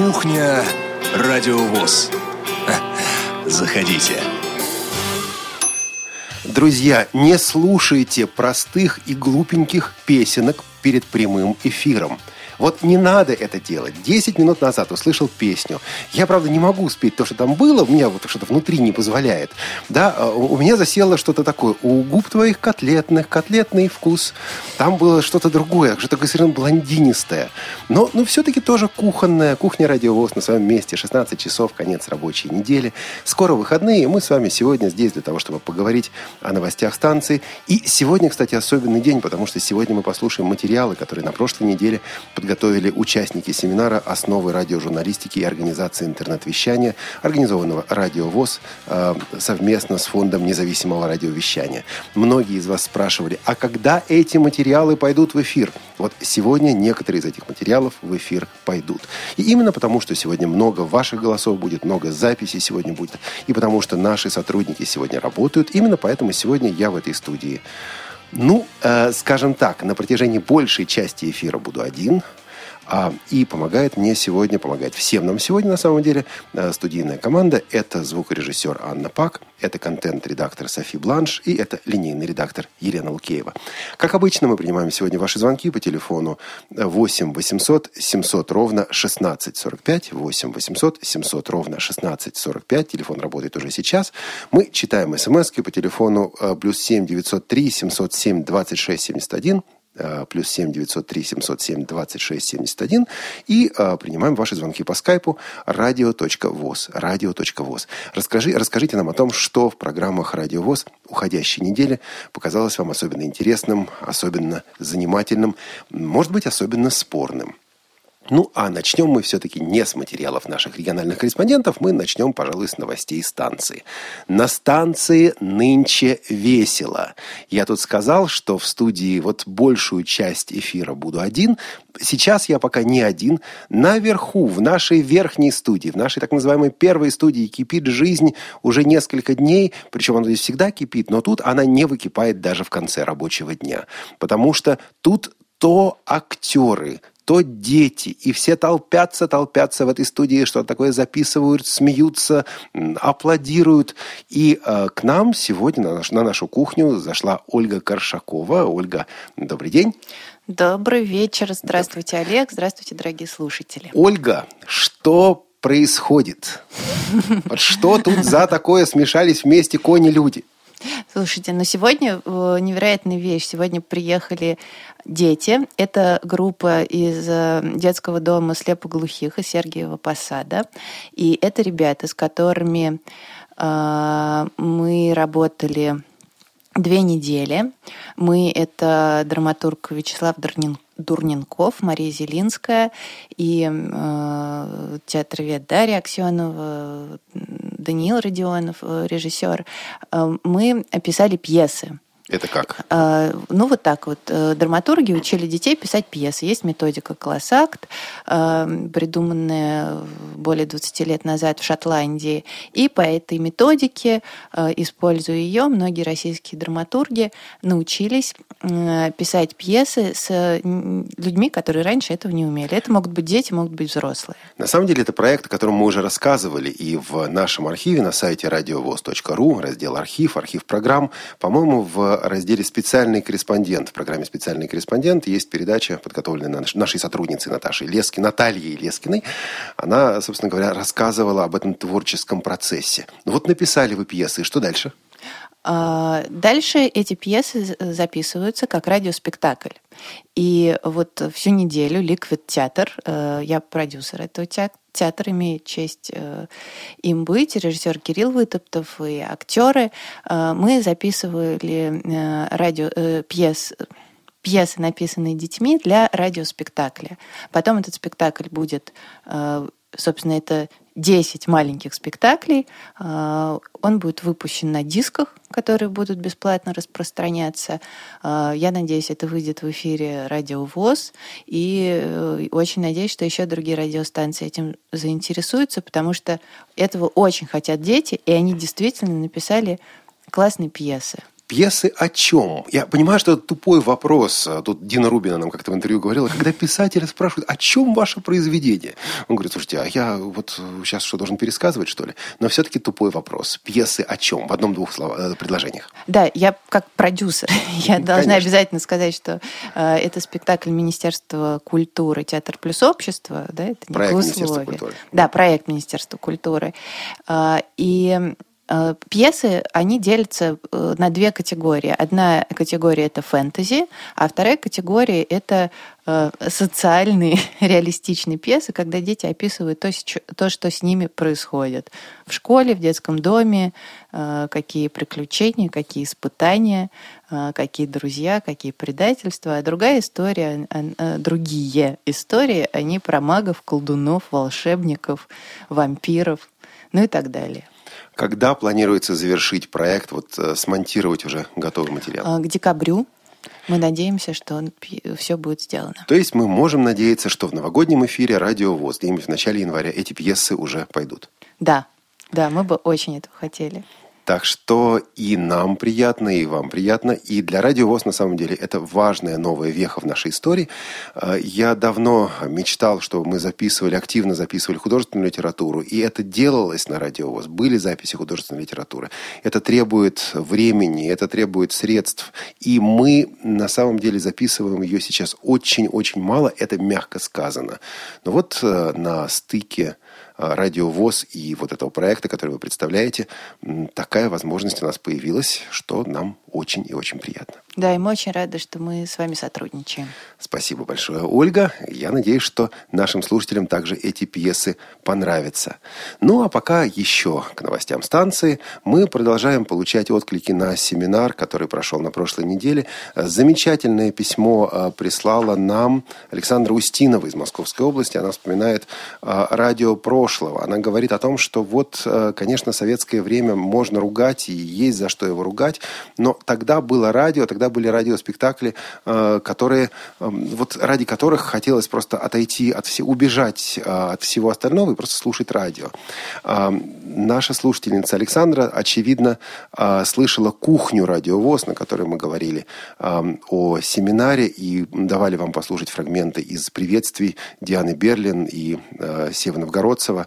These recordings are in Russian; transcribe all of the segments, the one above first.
Кухня Радиовоз. Заходите. Друзья, не слушайте простых и глупеньких песенок перед прямым эфиром. Вот не надо это делать. Десять минут назад услышал песню. Я, правда, не могу спеть то, что там было. У меня вот что-то внутри не позволяет. Да, а, у меня засело что-то такое. У губ твоих котлетных, котлетный вкус. Там было что-то другое, что-то такое совершенно блондинистое. Но, ну, все-таки тоже кухонная. Кухня радиовоз на своем месте. 16 часов, конец рабочей недели. Скоро выходные. Мы с вами сегодня здесь для того, чтобы поговорить о новостях станции. И сегодня, кстати, особенный день, потому что сегодня мы послушаем материалы, которые на прошлой неделе подготовили подготовили участники семинара «Основы радиожурналистики и организации интернет-вещания», организованного «Радио ВОЗ» э, совместно с Фондом независимого радиовещания. Многие из вас спрашивали, а когда эти материалы пойдут в эфир? Вот сегодня некоторые из этих материалов в эфир пойдут. И именно потому, что сегодня много ваших голосов будет, много записей сегодня будет, и потому что наши сотрудники сегодня работают, именно поэтому сегодня я в этой студии. Ну, э, скажем так, на протяжении большей части эфира буду один, а, и помогает мне сегодня, помогает всем нам сегодня, на самом деле, э, студийная команда. Это звукорежиссер Анна Пак, это контент-редактор Софи Бланш и это линейный редактор Елена Лукеева. Как обычно, мы принимаем сегодня ваши звонки по телефону 8 800 700 ровно 1645, 8 800 700 ровно 1645. Телефон работает уже сейчас. Мы читаем смс по телефону э, плюс 7 903 707 26 71 Э, плюс 7 903 707 26 71 и а, принимаем ваши звонки по скайпу. Radio.voz radio.voz Расскажи, расскажите нам о том, что в программах Радио ВОЗ уходящей недели показалось вам особенно интересным, особенно занимательным, может быть, особенно спорным. Ну, а начнем мы все-таки не с материалов наших региональных корреспондентов, мы начнем, пожалуй, с новостей станции. На станции нынче весело. Я тут сказал, что в студии вот большую часть эфира буду один. Сейчас я пока не один. Наверху, в нашей верхней студии, в нашей так называемой первой студии кипит жизнь уже несколько дней, причем она здесь всегда кипит, но тут она не выкипает даже в конце рабочего дня. Потому что тут то актеры, то дети. И все толпятся, толпятся в этой студии, что такое записывают, смеются, аплодируют. И э, к нам сегодня на, наш, на нашу кухню зашла Ольга Коршакова. Ольга, добрый день. Добрый вечер. Здравствуйте, Олег. Здравствуйте, дорогие слушатели. Ольга, что происходит? Вот что тут за такое смешались вместе кони-люди? Слушайте, ну сегодня э, невероятная вещь. Сегодня приехали дети. Это группа из э, детского дома слепоглухих из Сергиева Посада. И это ребята, с которыми э, мы работали две недели. Мы — это драматург Вячеслав Дурненко, Дурненков, Мария Зелинская и э, театровед Дарья Аксенова, Даниил Родионов, э, режиссер. Э, мы описали пьесы. Это как? А, ну, вот так вот. Э, драматурги учили детей писать пьесы. Есть методика «Классакт», а, придуманная более 20 лет назад в Шотландии. И по этой методике, а, используя ее, многие российские драматурги научились писать пьесы с людьми, которые раньше этого не умели. Это могут быть дети, могут быть взрослые. На самом деле, это проект, о котором мы уже рассказывали и в нашем архиве на сайте радиовоз.ру, раздел «Архив», «Архив программ». По-моему, в разделе «Специальный корреспондент». В программе «Специальный корреспондент» есть передача, подготовленная нашей сотрудницей Наташей Лески, Натальей Лескиной. Она, собственно говоря, рассказывала об этом творческом процессе. Ну вот написали вы пьесы, что дальше? А, дальше эти пьесы записываются как радиоспектакль. И вот всю неделю Liquid Театр, э, я продюсер этого театра, имею честь э, им быть, режиссер Кирилл Вытоптов и актеры, э, мы записывали радио, пьес, пьесы, написанные детьми для радиоспектакля. Потом этот спектакль будет, собственно, это 10 маленьких спектаклей. А, он будет выпущен на дисках, которые будут бесплатно распространяться. А, я надеюсь, это выйдет в эфире Радио ВОЗ. И э, очень надеюсь, что еще другие радиостанции этим заинтересуются, потому что этого очень хотят дети, и они действительно написали классные пьесы. Пьесы о чем? Я понимаю, что это тупой вопрос. Тут Дина Рубина нам как-то в интервью говорила, когда писатели спрашивают, о чем ваше произведение? Он говорит, слушайте, а я вот сейчас что, должен пересказывать, что ли? Но все-таки тупой вопрос. Пьесы о чем? В одном-двух э, предложениях. Да, я как продюсер, я должна Конечно. обязательно сказать, что э, это спектакль Министерства культуры «Театр плюс общество». Да, это проект Министерства культуры. Да, проект Министерства культуры. Э, и пьесы, они делятся э, на две категории. Одна категория – это фэнтези, а вторая категория – это э, социальные реалистичные пьесы, когда дети описывают то, то, что с ними происходит в школе, в детском доме, какие приключения, какие испытания, какие друзья, какие предательства. А другая история, другие истории, они про магов, колдунов, волшебников, вампиров, ну и так далее. Когда планируется завершить проект, вот э, смонтировать уже готовый материал? А, к декабрю. Мы надеемся, что все будет сделано. То есть мы можем надеяться, что в новогоднем эфире «Радио ВОЗ» где-нибудь в начале января эти пьесы уже пойдут? Да, да, мы бы очень этого хотели. Так что и нам приятно, и вам приятно. И для Радио ВОЗ, на самом деле, это важная новая веха в нашей истории. А, я давно мечтал, что мы записывали, активно записывали художественную литературу. И это делалось на Радио ВОЗ. Были записи художественной литературы. Это требует времени, это требует средств. И мы, на самом деле, записываем ее сейчас очень-очень мало. Это мягко сказано. Но вот э, на стыке радиовоз и вот этого проекта, который вы представляете, такая возможность у нас появилась, что нам очень и очень приятно. Да, и мы очень рады, что мы с вами сотрудничаем. Спасибо большое, Ольга. Я надеюсь, что нашим слушателям также эти пьесы понравятся. Ну, а пока еще к новостям станции. Мы продолжаем получать отклики на семинар, который прошел на прошлой неделе. Замечательное письмо э, прислала нам Александра Устинова из Московской области. Она вспоминает э, радио прошлого. Она говорит о том, что вот, э, конечно, советское время можно ругать, и есть за что его ругать, но тогда было радио, тогда были радиоспектакли, э, которые, эм, вот ради которых хотелось просто отойти от всего, убежать э, от всего остального и просто слушать радио. Эм, наша слушательница Александра, очевидно, э, слышала кухню радиовоз, на которой мы говорили эм, о семинаре и давали вам послушать фрагменты из приветствий Дианы Берлин и Севы Новгородцева.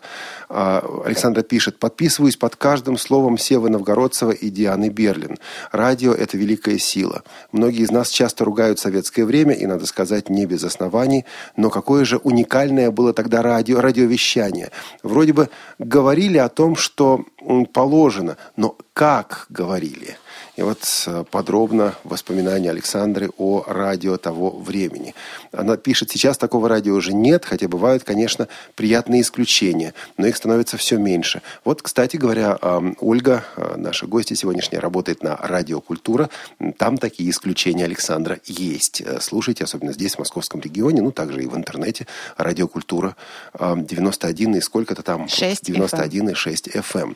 Александра пишет, подписываюсь под каждым словом Севы Новгородцева и Дианы Берлин. Радио – это великая сила. Многие из нас часто ругают советское время, и, надо сказать, не без оснований. Но какое же уникальное было тогда радио, радиовещание. Вроде бы говорили о том, что положено, но как говорили – и вот э, подробно воспоминания Александры о радио того времени. Она пишет, сейчас такого радио уже нет, хотя бывают, конечно, приятные исключения, но их становится все меньше. Вот, кстати говоря, Ольга, э, наша гостья сегодняшняя, работает на радио «Культура». Там такие исключения, Александра, есть. Э, слушайте, особенно здесь, в московском регионе, ну, также и в интернете. Радио «Культура» 91 и сколько-то там? 6 91 и 6 FM.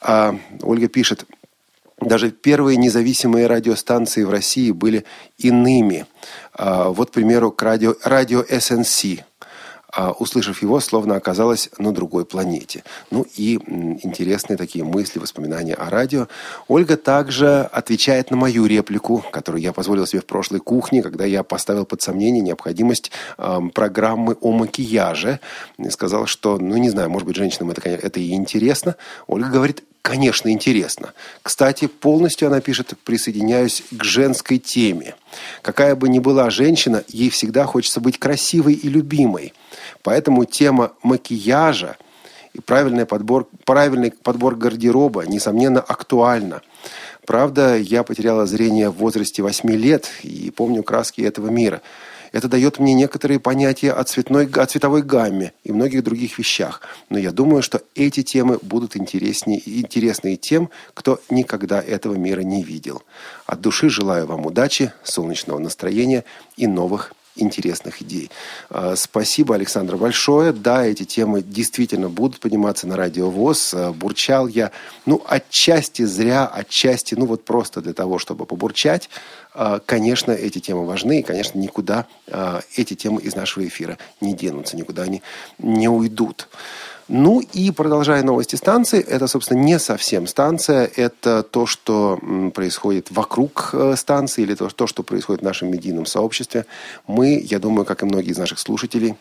А, Ольга пишет, даже первые независимые радиостанции в России были иными. А, вот, к примеру, к радио, радио SNC. А, услышав его, словно оказалась на другой планете. Ну и интересные такие мысли, воспоминания о радио. Ольга также отвечает на мою реплику, которую я позволил себе в прошлой кухне, когда я поставил под сомнение необходимость э, программы о макияже. И сказал, что, ну не знаю, может быть, женщинам это, это и интересно. Ольга говорит, конечно, интересно. Кстати, полностью она пишет, присоединяюсь к женской теме. Какая бы ни была женщина, ей всегда хочется быть красивой и любимой. Поэтому тема макияжа и правильный подбор, правильный подбор гардероба, несомненно, актуальна. Правда, я потеряла зрение в возрасте 8 лет и помню краски этого мира – это дает мне некоторые понятия о, цветной, о цветовой гамме и многих других вещах. Но я думаю, что эти темы будут интереснее, интересны тем, кто никогда этого мира не видел. От души желаю вам удачи, солнечного настроения и новых интересных идей. А, спасибо, Александр, большое. Да, эти темы действительно будут подниматься на радио ВОЗ. А, бурчал я, ну, отчасти зря, отчасти, ну, вот просто для того, чтобы побурчать. А, конечно, эти темы важны, и, конечно, никуда эти темы из нашего эфира не денутся, никуда они не уйдут. Ну и продолжая новости станции, это, собственно, не совсем станция, это то, что происходит вокруг э, станции или то, то, что происходит в нашем медийном сообществе. Мы, я думаю, как и многие из наших слушателей,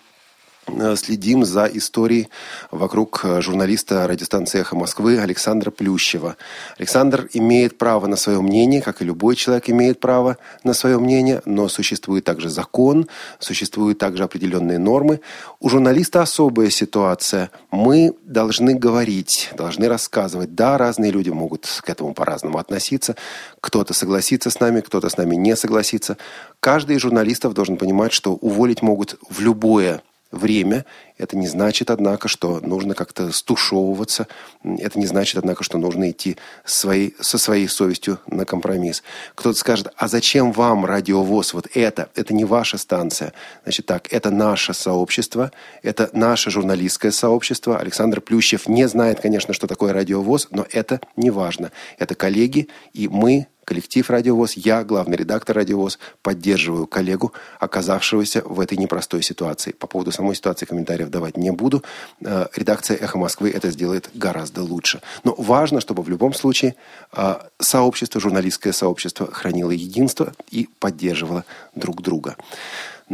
следим за историей вокруг э, журналиста радиостанции «Эхо Москвы» Александра Плющева. Александр имеет право на свое мнение, как и любой человек имеет право на свое мнение, но существует также закон, существуют также определенные нормы. У журналиста особая ситуация. Мы должны говорить, должны рассказывать. Да, разные люди могут к этому по-разному относиться. Кто-то согласится с нами, кто-то с нами не согласится. Каждый из журналистов должен понимать, что уволить могут в любое время. Это не значит, однако, что нужно как-то стушевываться. Это не значит, однако, что нужно идти своей, со своей совестью на компромисс. Кто-то скажет, а зачем вам радиовоз? Вот это, это не ваша станция. Значит так, это наше сообщество, это наше журналистское сообщество. Александр Плющев не знает, конечно, что такое радиовоз, но это не важно. Это коллеги, и мы Коллектив «Радиовоз», я, главный редактор «Радиовоз», поддерживаю коллегу, оказавшегося в этой непростой ситуации. По поводу самой ситуации комментариев давать не буду. Э, редакция «Эхо Москвы» это сделает гораздо лучше. Но важно, чтобы в любом случае э, сообщество, журналистское сообщество хранило единство и поддерживало друг друга.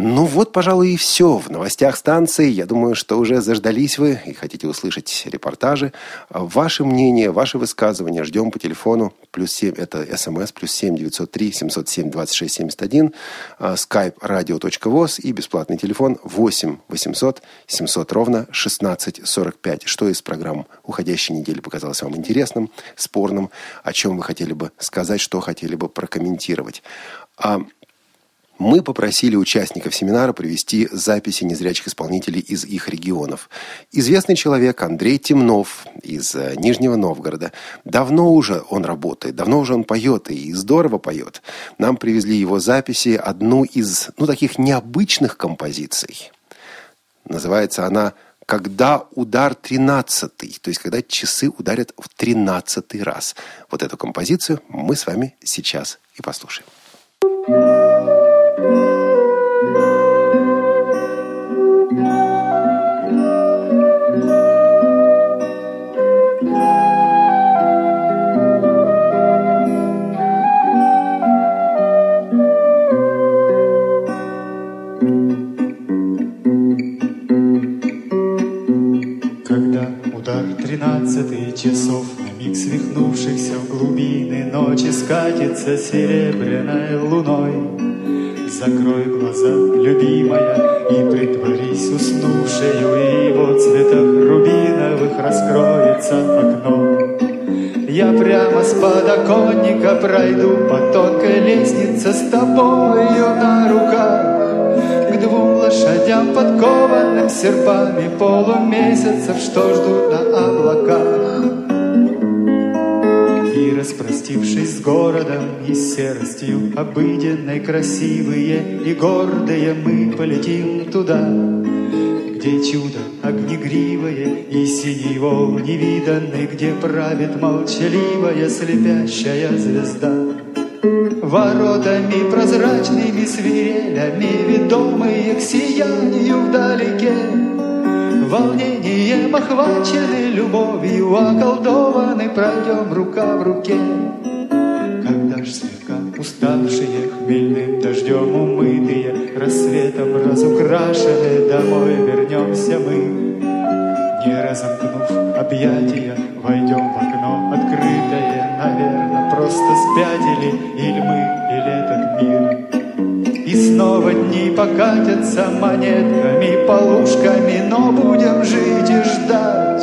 Ну вот, пожалуй, и все. В новостях станции, я думаю, что уже заждались вы и хотите услышать репортажи. Ваше мнение, ваши высказывания ждем по телефону. Плюс 7, это смс, плюс 7 903 707 26 71, skype radio.voz и бесплатный телефон 8 800 700 ровно 16 45. Что из программ уходящей недели показалось вам интересным, спорным, о чем вы хотели бы сказать, что хотели бы прокомментировать. А мы попросили участников семинара привести записи незрячих исполнителей из их регионов. Известный человек Андрей Темнов из э, Нижнего Новгорода. Давно уже он работает, давно уже он поет и здорово поет. Нам привезли его записи, одну из, ну, таких необычных композиций. Называется она когда удар тринадцатый, то есть когда часы ударят в тринадцатый раз. Вот эту композицию мы с вами сейчас и послушаем. Часов На миг свихнувшихся в глубины ночи Скатится серебряной луной. Закрой глаза, любимая, и притворись уснувшею, И в цветах рубиновых раскроется окно. Я прямо с подоконника пройду по тонкой лестнице с тобою на руках. К двум лошадям, подкованным серпами полумесяцев, что ждут на облаках распростившись с городом и серостью обыденной, красивые и гордые, мы полетим туда, где чудо огнегривое и синий вол невиданный, где правит молчаливая слепящая звезда. Воротами прозрачными свирелями, ведомые к сиянию вдалеке, Волнением охвачены любовью, околдованы, пройдем рука в руке. Когда ж слегка уставшие хмельным дождем умытые, Рассветом разукрашены, домой вернемся мы. Не разомкнув объятия, войдем в окно открытое, Наверное, просто спятили, или мы, или этот мир. И снова дни покатятся монетками, полушками, но будем жить и ждать.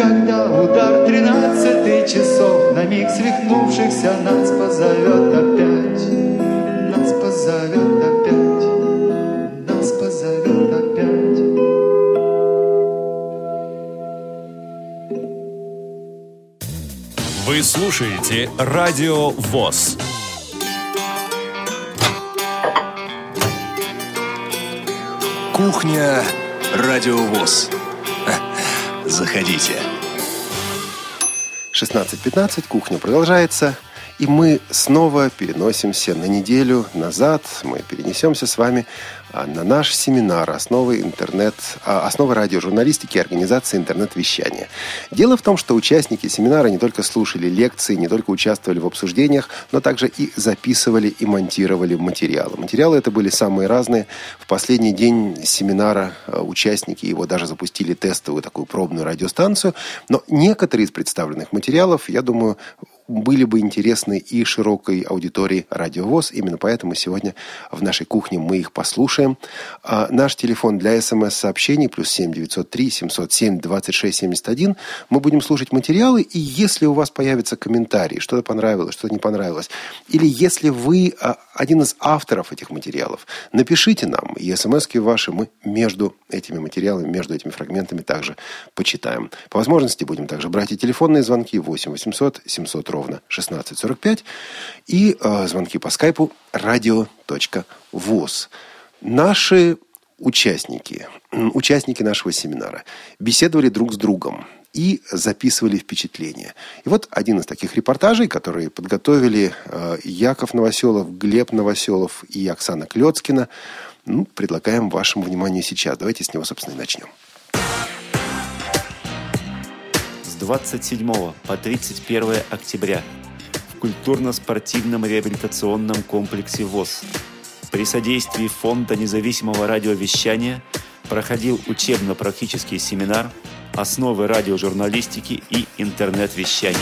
Когда удар тринадцатый часов на миг свихнувшихся нас позовет опять, нас позовет опять, нас позовет опять. Вы слушаете Радио ВОЗ. Кухня Радиовоз. Заходите. 16.15, кухня продолжается. И мы снова переносимся на неделю назад. Мы перенесемся с вами на наш семинар «Основы, интернет, а, основы радиожурналистики и организации интернет-вещания». Дело в том, что участники семинара не только слушали лекции, не только участвовали в обсуждениях, но также и записывали и монтировали материалы. Материалы это были самые разные. В последний день семинара а, участники его даже запустили тестовую такую пробную радиостанцию. Но некоторые из представленных материалов, я думаю, были бы интересны и широкой аудитории радиовоз. Именно поэтому сегодня в нашей кухне мы их послушаем. А наш телефон для смс-сообщений плюс 7 903 707 26 71. Мы будем слушать материалы, и если у вас появятся комментарии, что-то понравилось, что-то не понравилось, или если вы а, один из авторов этих материалов, напишите нам, и смс ваши мы между этими материалами, между этими фрагментами также почитаем. По возможности будем также брать и телефонные звонки 8 800 700 ровно 16.45 и э, звонки по скайпу radio.voz. Наши участники, участники нашего семинара беседовали друг с другом и записывали впечатления. И вот один из таких репортажей, которые подготовили э, Яков Новоселов, Глеб Новоселов и Оксана Клецкина, ну, предлагаем вашему вниманию сейчас. Давайте с него, собственно, и начнем. 27 по 31 октября в культурно-спортивном реабилитационном комплексе ВОЗ при содействии Фонда независимого радиовещания проходил учебно-практический семинар «Основы радиожурналистики и интернет-вещания».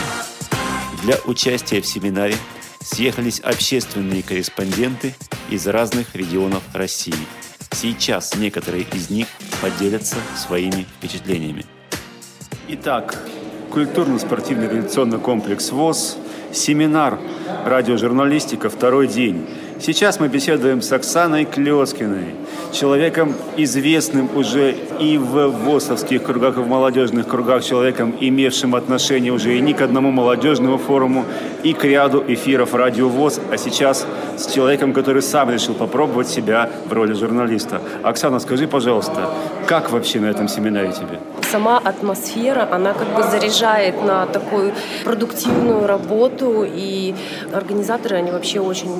Для участия в семинаре съехались общественные корреспонденты из разных регионов России. Сейчас некоторые из них поделятся своими впечатлениями. Итак, культурно-спортивный реабилитационный комплекс ВОЗ, семинар радиожурналистика «Второй день». Сейчас мы беседуем с Оксаной Клескиной, человеком известным уже и в ВОСовских кругах, и в молодежных кругах, человеком, имевшим отношение уже и не к одному молодежному форуму, и к ряду эфиров Радио ВОЗ, а сейчас с человеком, который сам решил попробовать себя в роли журналиста. Оксана, скажи, пожалуйста, как вообще на этом семинаре тебе? Сама атмосфера, она как бы заряжает на такую продуктивную работу, и организаторы, они вообще очень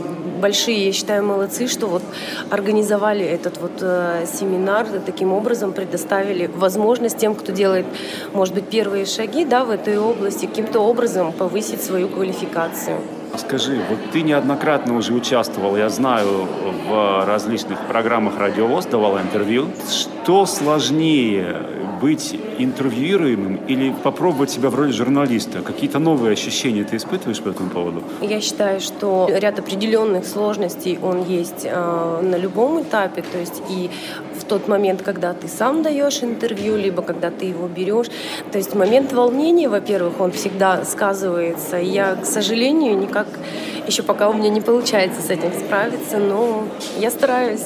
большие, я считаю, молодцы, что вот организовали этот вот э, семинар, таким образом предоставили возможность тем, кто делает, может быть, первые шаги да, в этой области, каким-то образом повысить свою квалификацию. Скажи, вот ты неоднократно уже участвовал, я знаю, в различных программах радиовоз, давала интервью. Что сложнее, быть интервьюируемым или попробовать себя в роли журналиста? Какие-то новые ощущения ты испытываешь по этому поводу? Я считаю, что ряд определенных сложностей он есть э, на любом этапе, то есть и в тот момент, когда ты сам даешь интервью, либо когда ты его берешь. То есть момент волнения, во-первых, он всегда сказывается. Я, к сожалению, никак еще пока у меня не получается с этим справиться, но я стараюсь.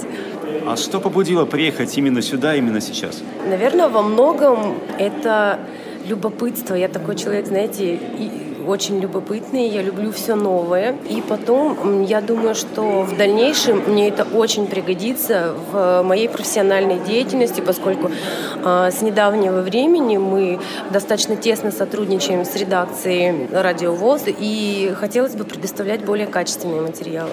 А что побудило приехать именно сюда, именно сейчас? Наверное, во многом это любопытство. Я такой человек, знаете, и очень любопытный, я люблю все новое. И потом, я думаю, что в дальнейшем мне это очень пригодится в моей профессиональной деятельности, поскольку э, с недавнего времени мы достаточно тесно сотрудничаем с редакцией «Радиовоз», и хотелось бы предоставлять более качественные материалы.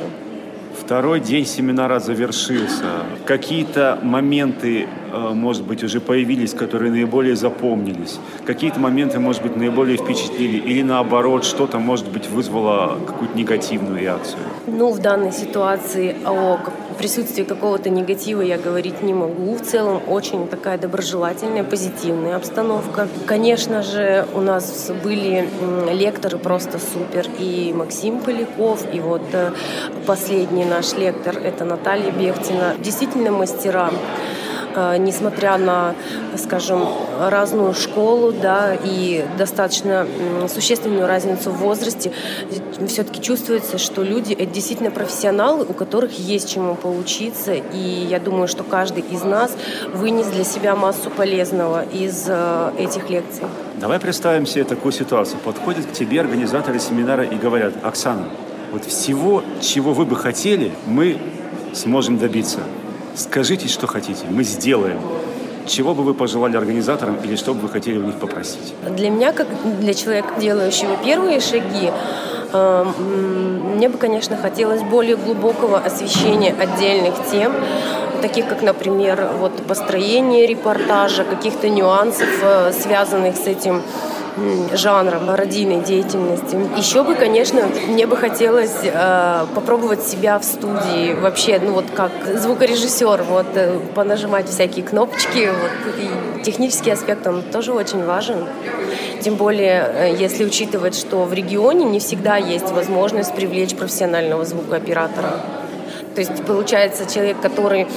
Второй день семинара завершился. Какие-то моменты, э, может быть, уже появились, которые наиболее запомнились. Какие-то моменты, может быть, наиболее впечатлили. Или наоборот, что-то, может быть, вызвало какую-то негативную реакцию. Ну, в данной ситуации о присутствии какого-то негатива я говорить не могу. В целом очень такая доброжелательная, позитивная обстановка. Конечно же, у нас были лекторы просто супер. И Максим Поляков, и вот э, последний наш лектор – это Наталья Бехтина. Действительно мастера. Э, несмотря на, скажем, разную школу, да, и достаточно существенную разницу в возрасте, все-таки чувствуется, что люди это действительно профессионалы, у которых есть чему поучиться, и я думаю, что каждый из нас вынес для себя массу полезного из э, этих лекций. Давай представим себе такую ситуацию. Подходят к тебе организаторы семинара и говорят, Оксана, вот всего, чего вы бы хотели, мы сможем добиться. Скажите, что хотите, мы сделаем. Чего бы вы пожелали организаторам или что бы вы хотели у них попросить? Для меня, как для человека, делающего первые шаги, Э, мне бы, конечно, хотелось более глубокого освещения отдельных тем, таких как, например, вот построение репортажа, каких-то нюансов, э, связанных с этим жанром радийной деятельности. Еще бы, конечно, мне бы хотелось э, попробовать себя в студии вообще, ну вот как звукорежиссер, вот э, понажимать всякие кнопочки, вот и технический аспект он тоже очень важен. Тем более, э, если учитывать, что в регионе не всегда есть возможность привлечь профессионального звукооператора. То есть получается человек, который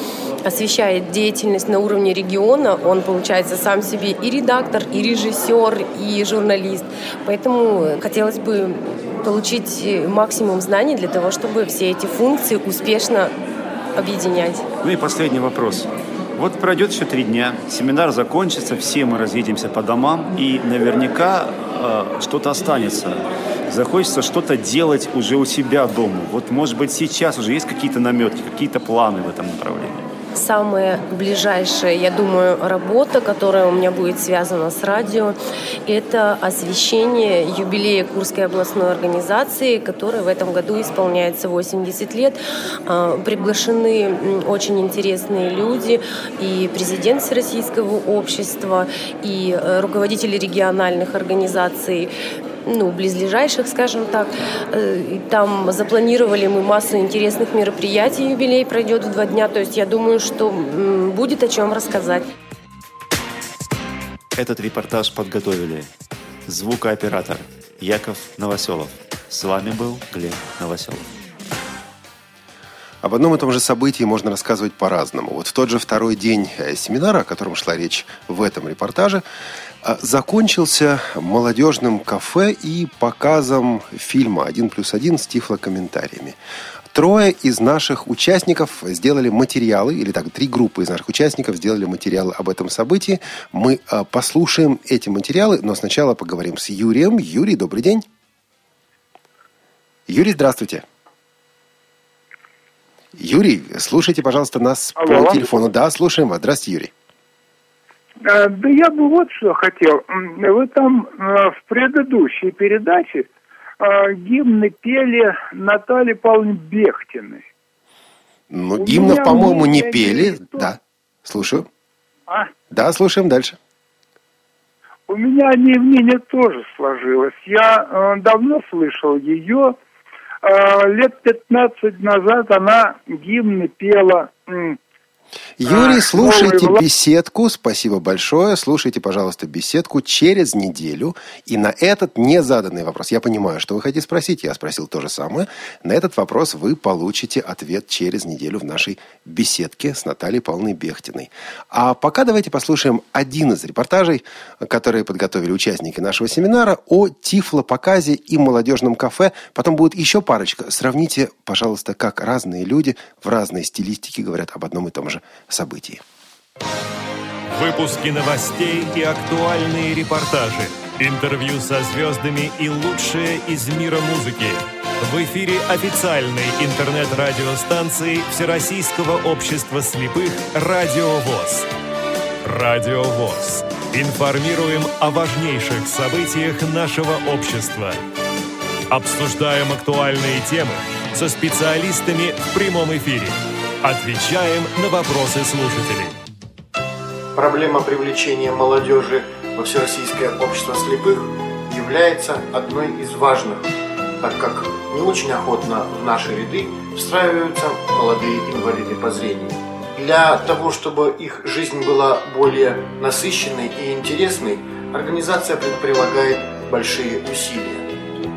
освещает деятельность на уровне региона, он получается сам себе и редактор, и режиссер, и журналист. Поэтому хотелось бы получить максимум знаний для того, чтобы все эти функции успешно объединять. Ну и последний вопрос. Вот пройдет еще три дня, семинар закончится, все мы разъедемся по домам, и наверняка э, что-то останется захочется что-то делать уже у себя дома. Вот, может быть, сейчас уже есть какие-то наметки, какие-то планы в этом направлении? Самая ближайшая, я думаю, работа, которая у меня будет связана с радио, это освещение юбилея Курской областной организации, которая в этом году исполняется 80 лет. А, приглашены очень интересные люди, и президент Всероссийского общества, и э, руководители региональных организаций, ну, близлежащих, скажем так. Э, там запланировали мы массу интересных мероприятий. Юбилей пройдет в два дня. То есть я думаю, что будет о чем рассказать. Этот репортаж подготовили звукооператор Яков Новоселов. С вами был Глеб Новоселов. Об одном и том же событии можно рассказывать по-разному. Вот в тот же второй день э, семинара, о котором шла речь в этом репортаже, закончился молодежным кафе и показом фильма «Один плюс один» с тифлокомментариями. Трое из наших участников сделали материалы, или так, три группы из наших участников сделали материалы об этом событии. Мы э, послушаем эти материалы, но сначала поговорим с Юрием. Юрий, добрый день. Юрий, здравствуйте. Юрий, слушайте, пожалуйста, нас Алло. по телефону. Да, слушаем вас. Здравствуйте, Юрий. А, да я бы вот что хотел. Вы там а, в предыдущей передаче а, гимны пели Натальи Павловне Бехтиной. Ну, У гимнов, по-моему, не пели. Что... Да, слушаю. А? Да, слушаем дальше. У меня мнение тоже сложилось. Я э, давно слышал ее, а, лет 15 назад она гимны пела Юрий, а, слушайте беседку. Спасибо большое. Слушайте, пожалуйста, беседку через неделю. И на этот незаданный вопрос, я понимаю, что вы хотите спросить, я спросил то же самое. На этот вопрос вы получите ответ через неделю в нашей беседке с Натальей Павловной Бехтиной. А пока давайте послушаем один из репортажей, которые подготовили участники нашего семинара о тифлопоказе и молодежном кафе. Потом будет еще парочка. Сравните, пожалуйста, как разные люди в разной стилистике говорят об одном и том же же событии. Выпуски новостей и актуальные репортажи. Интервью со звездами и лучшее из мира музыки. В эфире официальной интернет-радиостанции Всероссийского общества слепых «Радио ВОЗ». «Радио ВОЗ». Информируем о важнейших событиях нашего общества. Обсуждаем актуальные темы со специалистами в прямом эфире – Отвечаем на вопросы слушателей. Проблема привлечения молодежи во Всероссийское общество слепых является одной из важных, так как не очень охотно в наши ряды встраиваются молодые инвалиды по зрению. Для того, чтобы их жизнь была более насыщенной и интересной, организация предприлагает большие усилия.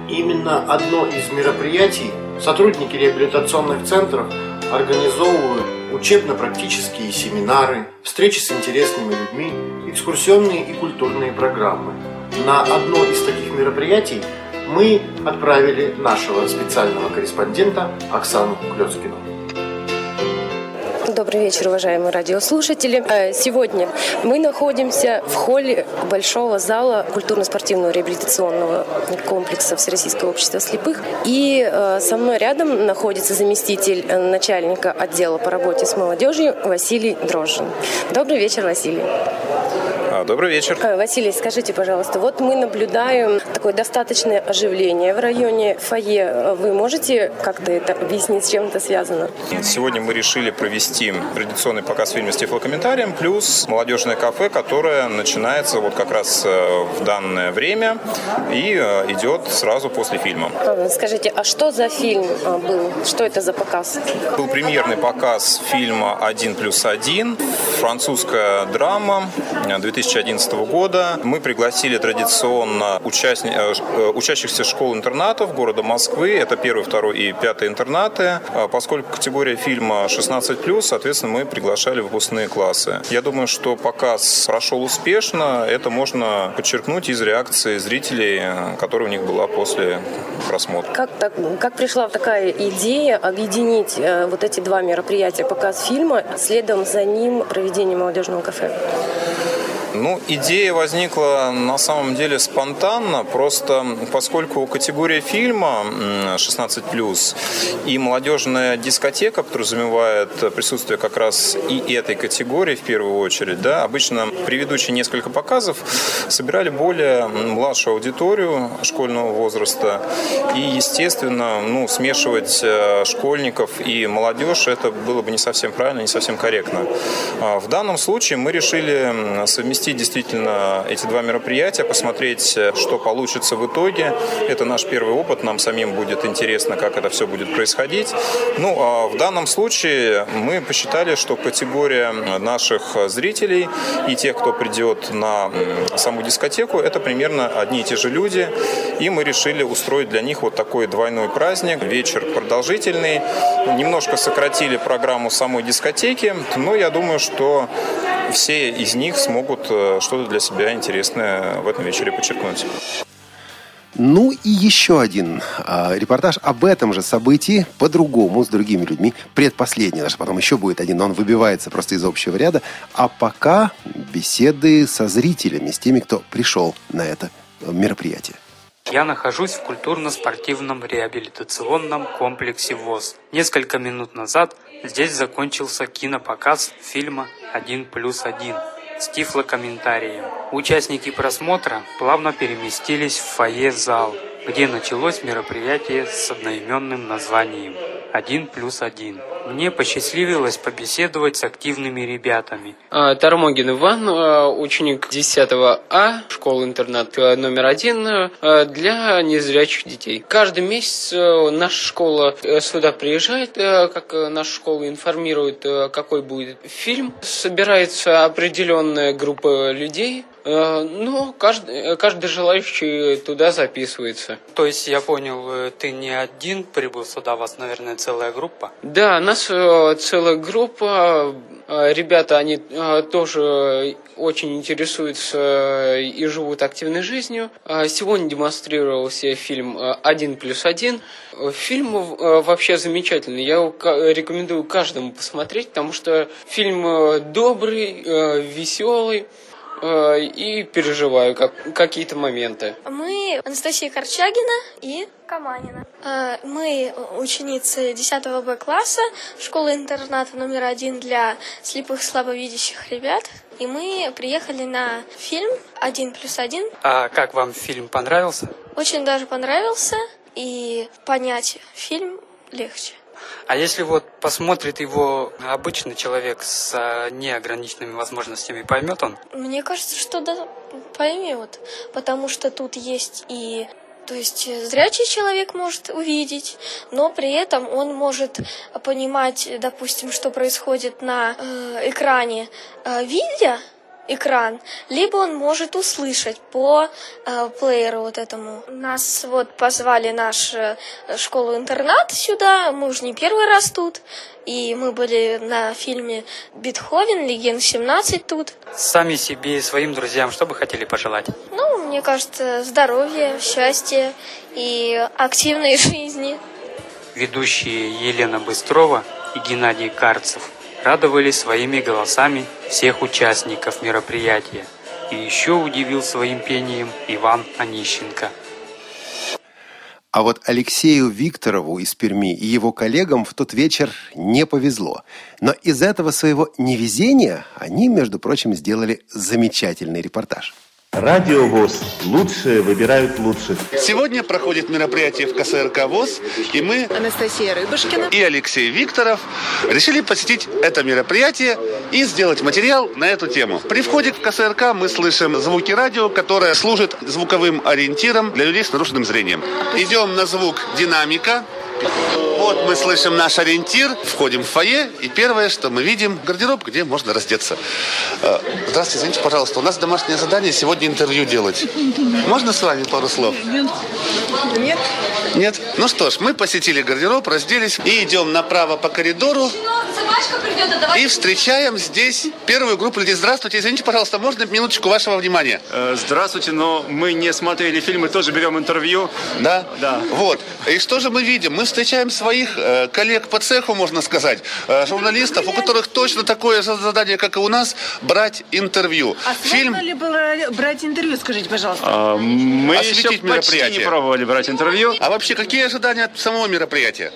Именно одно из мероприятий сотрудники реабилитационных центров организовывают учебно-практические семинары, встречи с интересными людьми, экскурсионные и культурные программы. На одно из таких мероприятий мы отправили нашего специального корреспондента Оксану Клёцкину. Добрый вечер, уважаемые радиослушатели. Э, сегодня мы находимся в холле большого зала культурно-спортивного реабилитационного комплекса Всероссийского общества слепых. И э, со мной рядом находится заместитель начальника отдела по работе с молодежью Василий Дрожжин. Добрый вечер, Василий. Добрый вечер. Э, Василий, скажите, пожалуйста, вот мы наблюдаем такое достаточное оживление в районе фойе. Вы можете как-то это объяснить, с чем это связано? Сегодня мы решили провести традиционный показ фильма с тифлокомментарием, плюс молодежное кафе, которое начинается вот как раз э, в данное время и э, идет сразу после фильма. А, Скажите, а что за фильм был? Что это за показ? Был премьерный показ фильма «Один плюс один», французская драма 2011 года. Мы пригласили традиционно участни- э, э, учащихся школ-интернатов города Москвы. Это первый, второй и пятый интернаты. А Поскольку категория фильма 16+, соответственно, мы приглашали выпускные классы. Я думаю, что показ прошел успешно. Это можно подчеркнуть из реакции зрителей, которая у них была после просмотра. Как, так, как пришла такая идея объединить э, вот эти два мероприятия, показ фильма, следом за ним проведение молодежного кафе? Ну, идея возникла на самом деле спонтанно, просто поскольку категория фильма м, 16+, и молодежная дискотека подразумевает присутствие как раз и этой категории в первую очередь, да, обычно при ведущей несколько показов собирали более младшую аудиторию школьного возраста, и, естественно, ну, смешивать э, школьников и молодежь, это было бы не совсем правильно, не совсем корректно. А В данном случае мы решили м, совместить действительно эти два мероприятия, посмотреть, э, что получится в итоге. Это наш первый опыт, нам самим будет интересно, как это все будет происходить. Ну, а в данном случае мы посчитали, что категория наших зрителей и тех, кто придет на саму дискотеку, это примерно одни и те же люди. И мы решили устроить для них вот такой двойной праздник. Вечер продолжительный. Немножко сократили программу самой дискотеки, но я думаю, что все из них смогут э, что-то для себя интересное в этом вечере подчеркнуть. Ну и еще один а, репортаж об этом же событии, по-другому, с другими людьми. Предпоследний наш, потом еще будет один, но он выбивается просто из общего ряда. А пока беседы со зрителями, с теми, кто пришел на это э, мероприятие. Я нахожусь в культурно-спортивном реабилитационном комплексе ВОЗ. Несколько минут назад здесь закончился кинопоказ фильма «Один плюс один» с тифлокомментарием. Участники просмотра плавно переместились в фойе-зал, где началось мероприятие с одноименным названием «Один плюс один». Мне посчастливилось побеседовать с активными ребятами. А, Тармогин Иван, а, ученик 10 А, школы-интернат а, номер один для незрячих детей. Каждый месяц наша школа э, сюда приезжает, как э, наша школа информирует, а, какой будет фильм. Собирается определенная группа людей, а, но каждый, э, каждый желающий туда записывается. То есть, я понял, э, ты не один прибыл сюда, у вас, наверное, целая группа? Да, нас э, целая группа. Э, Ребята, они э, тоже очень интересуются э, и живут активной жизнью. Сегодня демонстрировался фильм э, «Один плюс один». Э, Фильм э, вообще замечательный. Я рекомендую каждому посмотреть, потому что фильм э, добрый, э, веселый э, и переживаю как, какие-то моменты. Мы Анастасия Корчагина и Каманина. Э, Мы ученицы 10 Б класса школы-интерната номер один для слепых слабовидящих ребят. И мы приехали на фильм «Один плюс один». А как вам фильм понравился? Очень даже понравился, и понять фильм легче. А если вот посмотрит его обычный человек с а, неограниченными возможностями, поймет он? Мне кажется, что да, поймет, потому что тут есть и то есть э, зрячий человек может увидеть, но при этом он может понимать, допустим, что происходит на э, экране, э, видя экран, либо он может услышать по э, плееру вот этому. Нас вот позвали наш э, школу-интернат сюда, мы уже не первый раз тут, и мы были на фильме «Бетховен», «Легенд 17» тут. Сами себе и своим друзьям что бы хотели пожелать? Ну, мне кажется, здоровья, счастья и активной жизни. Ведущие Елена Быстрова и Геннадий Карцев радовали своими голосами всех участников мероприятия. И еще удивил своим пением Иван Онищенко. А вот Алексею Викторову из Перми и его коллегам в тот вечер не повезло. Но из этого своего невезения они, между прочим, сделали замечательный репортаж. Радио ВОЗ. Лучшие выбирают лучших. Сегодня проходит мероприятие в КСРК ВОЗ, и мы, Анастасия Рыбушкина и Алексей Викторов, решили посетить это мероприятие и сделать материал на эту тему. При входе в КСРК мы слышим звуки радио, которое служит звуковым ориентиром для людей с нарушенным зрением. Идем на звук динамика, вот мы слышим наш ориентир, входим в фойе, и первое, что мы видим, гардероб, где можно раздеться. Э, Здравствуйте, извините, пожалуйста, у нас домашнее задание сегодня интервью делать. Можно с вами пару слов? Нет. Нет? Ну что ж, мы посетили гардероб, разделись и идем направо по коридору и встречаем здесь первую группу людей. Здравствуйте, извините, пожалуйста, можно минуточку вашего внимания? Э, Здравствуйте, но мы не смотрели фильмы, тоже берем интервью. Да? Да. Вот. И что же мы видим? Мы встречаем своих э, коллег по цеху, можно сказать, э, журналистов, у которых точно такое же задание, как и у нас, брать интервью. А Фильм ли было брать интервью, скажите, пожалуйста? А, Мы еще осветить почти мероприятие. не пробовали брать интервью. А вообще, какие ожидания от самого мероприятия?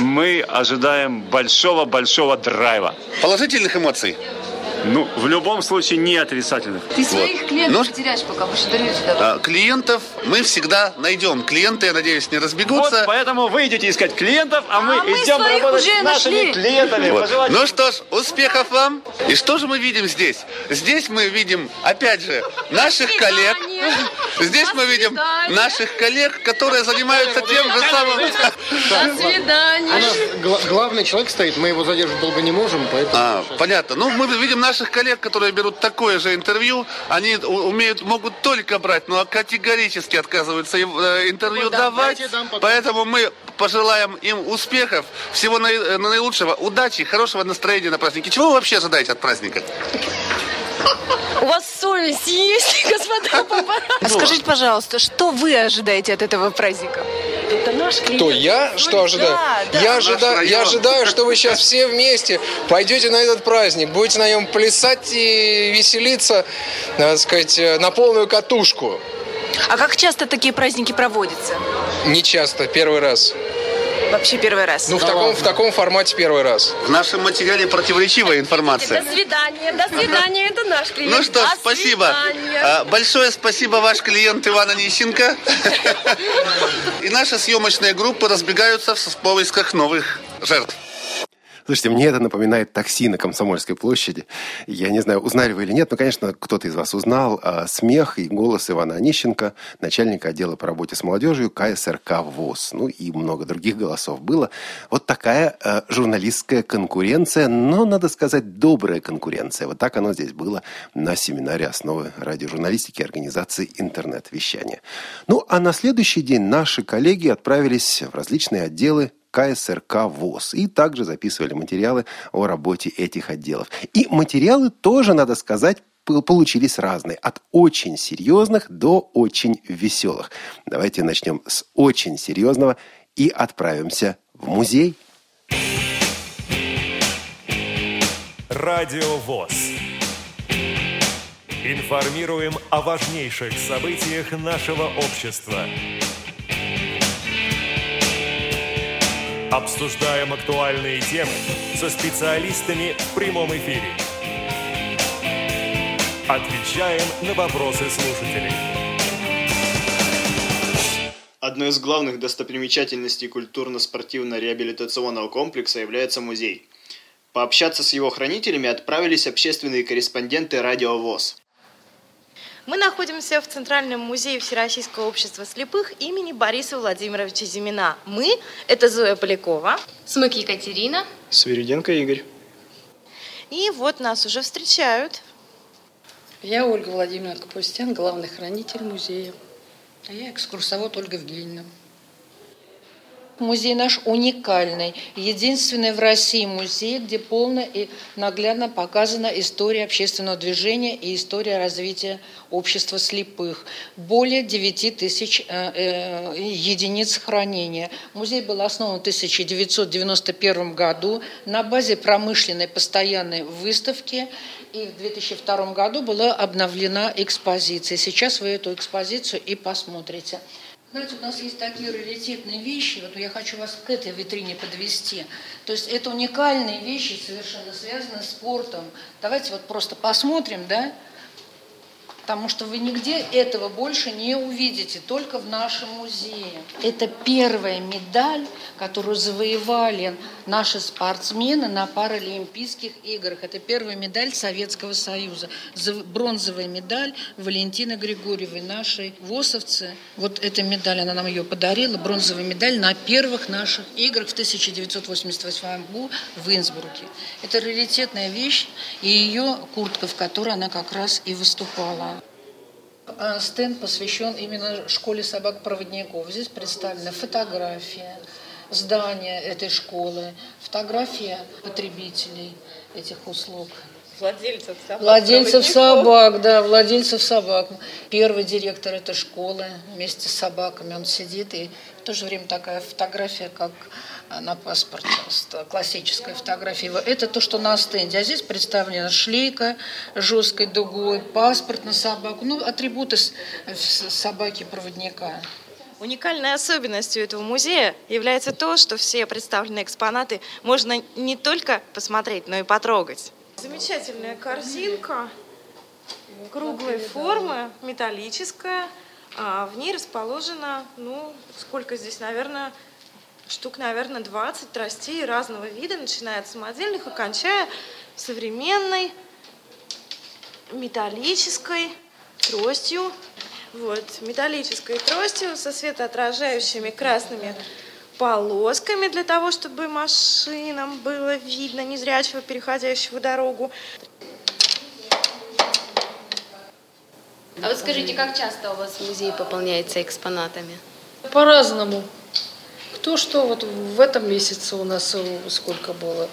Мы ожидаем большого-большого драйва. Положительных эмоций? Ну, в любом случае, не отрицательных. Ты своих клиентов Ну, потеряешь, пока будешь интервью давать. А, Клиентов мы всегда найдем. Клиенты, я надеюсь, не разбегутся. Вот поэтому вы идете искать клиентов, а мы А мы идем своих работать уже с нашими нашли. клиентами. Вот. Пожелать Ну что ж, успехов вам. И что же мы видим здесь? Здесь мы видим, опять же, наших коллег. Здесь мы видим наших коллег, которые занимаются тем же самым. До свидания. главный человек стоит, мы его задерживать долго не можем, поэтому... А, понятно. Ну, мы видим наших коллег, которые берут такое же интервью. Они умеют, могут только брать, но категорически отказываются им, э, интервью давать. дайте, дам потом. Поэтому мы пожелаем им успехов, всего э, наилучшего, удачи, хорошего настроения на празднике. Чего вы вообще ожидаете от праздника? У вас совесть есть, господа папарацци? А скажите, пожалуйста, что вы ожидаете от этого праздника? Это наш клиент. Кто я? Что ожидаю? да. я, Наш ожидаю я ожидаю, что вы сейчас все вместе пойдете на этот праздник, будете на нем плясать и веселиться, так сказать, на полную катушку. А как часто такие праздники проводятся? Не часто, первый раз. Вообще первый раз. Ну, в таком, в таком формате первый раз. В нашем материале противоречивая информация. До свидания, до свидания, это наш клиент. Ну что, ж, До спасибо. свидания. А, Большое спасибо ваш клиент Иван Онищенко. И наша съемочная группа разбегаются в поисках новых жертв. Слушайте, мне это напоминает такси на Комсомольской площади. Я не знаю, узнали вы или нет, но, конечно, кто-то из вас узнал а, смех и голос Ивана Онищенко, начальника отдела по работе с молодежью КСРК ВОЗ. Ну и много других голосов было. Вот такая а, журналистская конкуренция, но, надо сказать, добрая конкуренция. Вот так оно здесь было на семинаре основы радиожурналистики организации интернет-вещания. Ну, а на следующий день наши коллеги отправились в различные отделы КСРК ВОЗ. И также записывали материалы о работе этих отделов. И материалы тоже, надо сказать, получились разные. От очень серьезных до очень веселых. Давайте начнем с очень серьезного и отправимся в музей. Радио ВОЗ. Информируем о важнейших событиях нашего общества. Обсуждаем актуальные темы со специалистами в прямом эфире. Отвечаем на вопросы слушателей. Одной из главных достопримечательностей культурно-спортивно-реабилитационного комплекса является музей. Пообщаться с его хранителями отправились общественные корреспонденты «Радио ВОЗ». Мы находимся в Центральном музее Всероссийского общества слепых имени Бориса Владимировича Зимина. Мы – это Зоя Полякова. Смык Екатерина. Свириденко Игорь. И вот нас уже встречают. Я Ольга Владимировна Капустян, главный хранитель музея. А я экскурсовод Ольга Евгеньевна. Музей наш уникальный, единственный в России музей, где полно и наглядно показана история общественного движения и история развития общества слепых. Более 9 тысяч э, э, единиц хранения. Музей был основан в 1991 году на базе промышленной постоянной выставки, и в 2002 году была обновлена экспозиция. Сейчас вы эту экспозицию и посмотрите. Знаете, у нас есть такие раритетные вещи, вот я хочу вас к этой витрине подвести. То есть это уникальные вещи, совершенно связанные с спортом. Давайте вот просто посмотрим, да, потому что вы нигде этого больше не увидите, только в нашем музее. Это первая медаль, которую завоевали наши спортсмены на Паралимпийских играх. Это первая медаль Советского Союза. Бронзовая медаль Валентины Григорьевой, нашей ВОСовцы. Вот эта медаль, она нам ее подарила, бронзовая медаль на первых наших играх в 1988 году в Инсбруке. Это раритетная вещь, и ее куртка, в которой она как раз и выступала. А, стенд посвящен именно школе собак-проводников. Здесь представлена фотография здания этой школы, фотография потребителей этих услуг. Владельцев собак. Владельцев собак, да, владельцев собак. Первый директор этой школы вместе с собаками, он сидит, и в то же время такая фотография, как на паспорте, классическая фотография. Это то, что на стенде. А здесь представлена шлейка жесткой дугой, паспорт на собаку, ну, атрибуты собаки-проводника. Уникальной особенностью этого музея является то, что все представленные экспонаты можно не только посмотреть, но и потрогать. Замечательная корзинка круглой формы, металлическая. А в ней расположено, ну, сколько здесь, наверное, штук, наверное, 20 тростей разного вида, начиная от самодельных и кончая современной металлической тростью. Вот, металлической тростью со светоотражающими красными полосками для того, чтобы машинам было видно незрячего, переходящего дорогу. А вот скажите, как часто у вас музей пополняется экспонатами? По-разному. Кто что, вот в этом месяце у нас э, сколько было?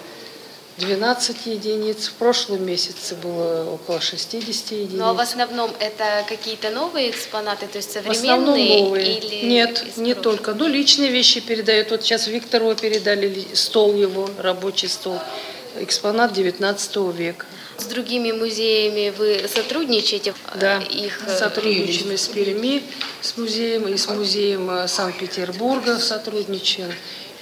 12 единиц. В прошлом месяце было около 60 единиц. Ну а в основном это какие-то новые экспонаты, то есть современные? В новые. Или Нет, не только. Ну, личные вещи передают. Вот сейчас Виктору передали стол его, рабочий стол. Экспонат 19 века. С другими музеями вы сотрудничаете? Да, их э, сотрудничаем и с Перми, с музеем, и с музеем э, Санкт-Петербурга сотрудничаем,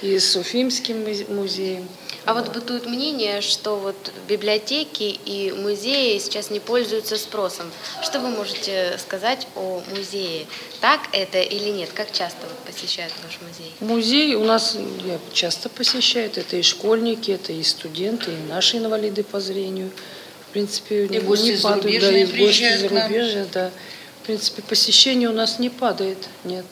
и с Уфимским музеем. А вот бытует мнение, что вот библиотеки и музеи сейчас не пользуются спросом. Что вы можете сказать о музее? Так это или нет? Как часто вот посещают ваш музей? Музей у нас часто посещают. Это и школьники, это и студенты, и наши инвалиды по зрению принципе, и гости не падают, да, и гости зарубежья, да. В принципе, посещение у нас не падает, нет.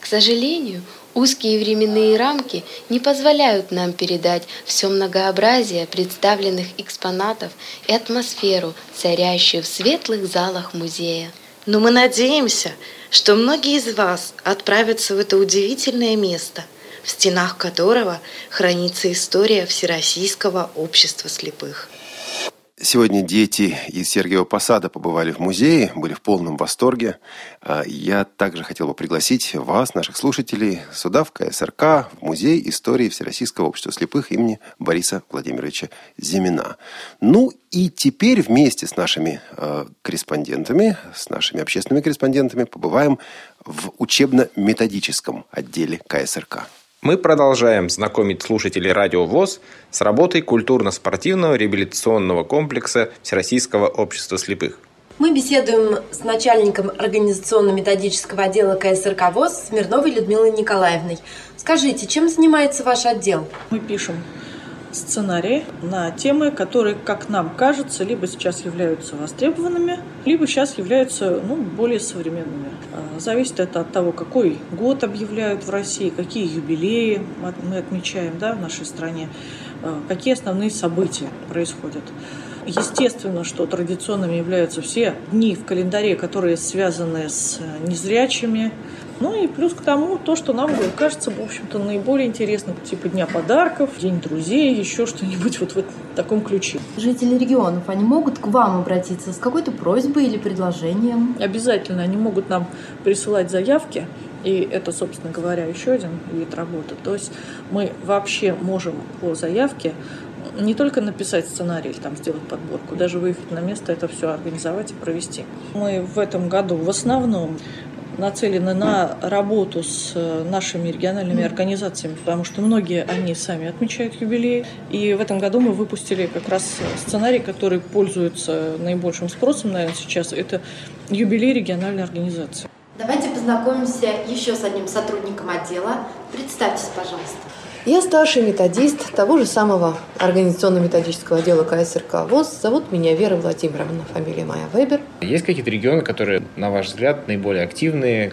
К сожалению, узкие временные рамки не позволяют нам передать все многообразие представленных экспонатов и атмосферу, царящую в светлых залах музея. Но мы надеемся, что многие из вас отправятся в это удивительное место, в стенах которого хранится история Всероссийского общества слепых. Сегодня дети из Сергиева Посада побывали в музее, были в полном восторге. А, я также хотел бы пригласить вас, наших слушателей, сюда, в КСРК, в Музей истории Всероссийского общества слепых имени Бориса Владимировича Зимина. Ну и теперь вместе с нашими э, корреспондентами, с нашими общественными корреспондентами побываем в учебно-методическом отделе КСРК. Мы продолжаем знакомить слушателей Радио ВОЗ с работой культурно-спортивного реабилитационного комплекса Всероссийского общества слепых. Мы беседуем с начальником организационно-методического отдела КСРК ВОЗ Смирновой Людмилой Николаевной. Скажите, чем занимается ваш отдел? Мы пишем сценарии на темы, которые, как нам кажется, либо сейчас являются востребованными, либо сейчас являются ну, более современными. А, зависит это от того, какой год объявляют в России, какие юбилеи мы отмечаем да, в нашей стране, а, какие основные события происходят. Естественно, что традиционными являются все дни в календаре, которые связаны с незрячими, ну и плюс к тому, то, что нам кажется, в общем-то, наиболее интересным, типа Дня подарков, День друзей, еще что-нибудь вот в таком ключе. Жители регионов, они могут к вам обратиться с какой-то просьбой или предложением? Обязательно они могут нам присылать заявки, и это, собственно говоря, еще один вид работы. То есть мы вообще можем по заявке не только написать сценарий или там сделать подборку, даже выехать на место, это все организовать и провести. Мы в этом году в основном нацелены на работу с э, нашими региональными организациями, потому что многие они сами отмечают юбилей. И в этом году мы выпустили как раз сценарий, который пользуется наибольшим спросом, наверное, сейчас. Это юбилей региональной организации. Давайте познакомимся еще с одним сотрудником отдела. Представьтесь, пожалуйста. Я старший методист того же самого организационно-методического отдела КСРК ВОЗ. Зовут меня Вера Владимировна, фамилия моя Вебер. Есть какие-то регионы, которые, на ваш взгляд, наиболее активные?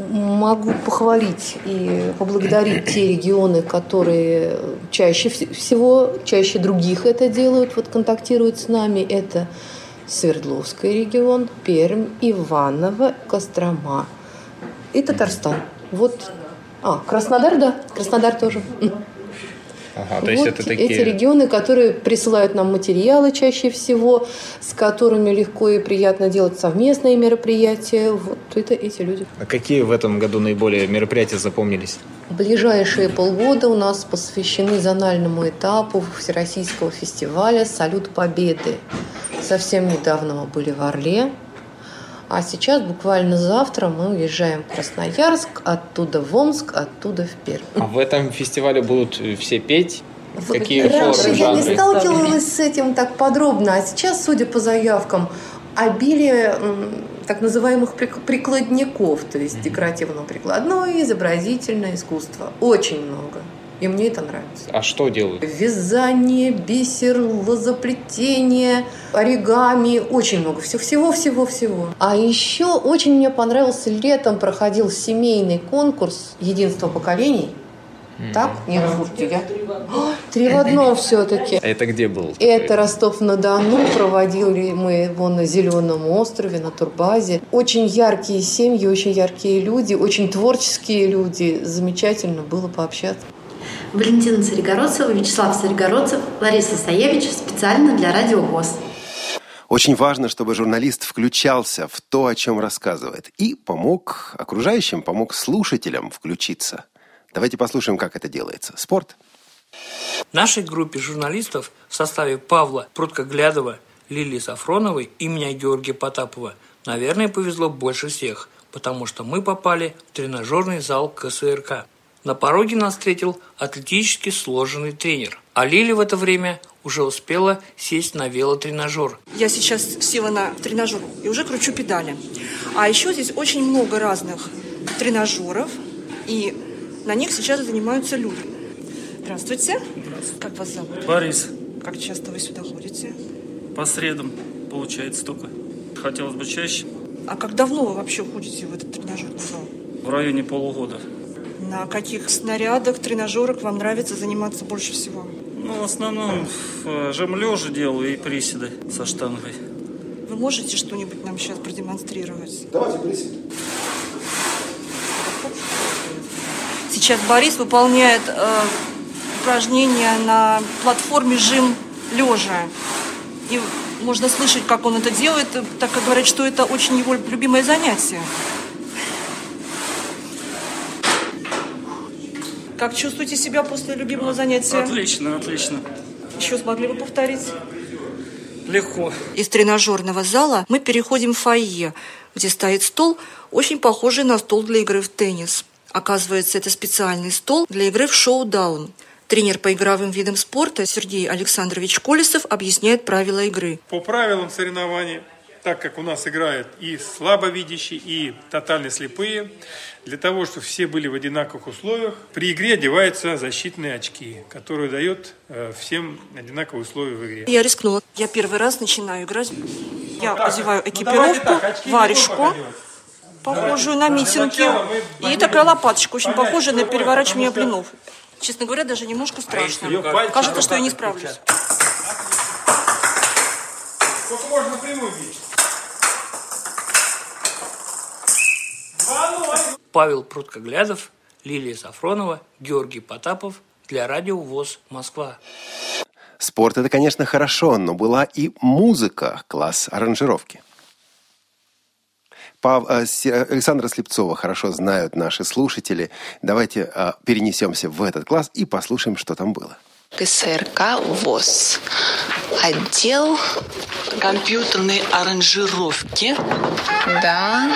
Могу похвалить и поблагодарить те регионы, которые чаще всего, чаще других это делают, вот контактируют с нами. Это Свердловский регион, Пермь, Иваново, Кострома и Татарстан. Вот а, Краснодар, да. Краснодар тоже. Ага, то есть вот это такие... эти регионы, которые присылают нам материалы чаще всего, с которыми легко и приятно делать совместные мероприятия. Вот это эти люди. А какие в этом году наиболее мероприятия запомнились? Ближайшие полгода у нас посвящены зональному этапу Всероссийского фестиваля «Салют Победы». Совсем недавно мы были в Орле, а сейчас, буквально завтра, мы уезжаем в Красноярск, оттуда в Омск, оттуда в Пермь. А в этом фестивале будут все петь? Какие Раньше формы, я не жанры? сталкивалась с этим так подробно, а сейчас, судя по заявкам, обилие так называемых прик- прикладников, то есть декоративно-прикладное, изобразительное искусство. Очень много. И мне это нравится. А что делают? Вязание, бисер, лозоплетение, оригами, очень много всего, всего, всего, всего. А еще очень мне понравился летом проходил семейный конкурс «Единство поколений». Так? Нет, слушайте, я... А, Три в одном все-таки. А это где был? Это Ростов-на-Дону. Проводили мы его на Зеленом острове, на турбазе. Очень яркие семьи, очень яркие люди, очень творческие люди. Замечательно было пообщаться. Валентина Царегородцева, Вячеслав Царегородцев, Лариса Саевич специально для Радио ВОЗ. Очень важно, чтобы журналист включался в то, о чем рассказывает, и помог окружающим, помог слушателям включиться. Давайте послушаем, как это делается. Спорт. Нашей группе журналистов в составе Павла Пруткоглядова, Лилии Сафроновой и меня Георгия Потапова, наверное, повезло больше всех, потому что мы попали в тренажерный зал КСРК. На пороге нас встретил атлетически сложенный тренер, а Лили в это время уже успела сесть на велотренажер. Я сейчас села на тренажер и уже кручу педали. А еще здесь очень много разных тренажеров, и на них сейчас занимаются люди. Здравствуйте. Здравствуйте. Как вас зовут? Борис. Как часто вы сюда ходите? По средам получается только. Хотелось бы чаще. А как давно вы вообще ходите в этот тренажерный зал? В районе полугода. На каких снарядах, тренажерах вам нравится заниматься больше всего? Ну, в основном в жим лежа делаю и приседы со штангой. Вы можете что-нибудь нам сейчас продемонстрировать? Давайте приседы. Сейчас Борис выполняет э, упражнения на платформе жим лежа. И можно слышать, как он это делает, так как говорят, что это очень его любимое занятие. Как чувствуете себя после любимого занятия? Отлично, отлично. Еще смогли бы повторить? Легко. Из тренажерного зала мы переходим в фойе, где стоит стол, очень похожий на стол для игры в теннис. Оказывается, это специальный стол для игры в шоу-даун. Тренер по игровым видам спорта Сергей Александрович Колесов объясняет правила игры. По правилам соревнования, так как у нас играют и слабовидящие, и тотально слепые, для того, чтобы все были в одинаковых условиях, при игре одеваются защитные очки, которые дают э, всем одинаковые условия в игре. Я рискнула. Я первый раз начинаю играть. Я так, одеваю ну, давайте экипировку, так, не варежку, похожую на Для митинги, и такая лопаточка, очень похожая на переворачивание блинов. Честно говоря, даже немножко страшно. её пальчиком Кажется, что я не справлюсь. Сколько можно напрямую бить? Павел Пруткоглядов, Лилия Сафронова, Георгий Потапов для радио ВОЗ Москва. Спорт – это, конечно, хорошо, но была и музыка, класс аранжировки. Пав... э, Се- Александра Слепцова хорошо знают наши слушатели. Давайте э, перенесемся в этот класс и послушаем, что там было. КСРК ВОЗ. Отдел компьютерной аранжировки. Да,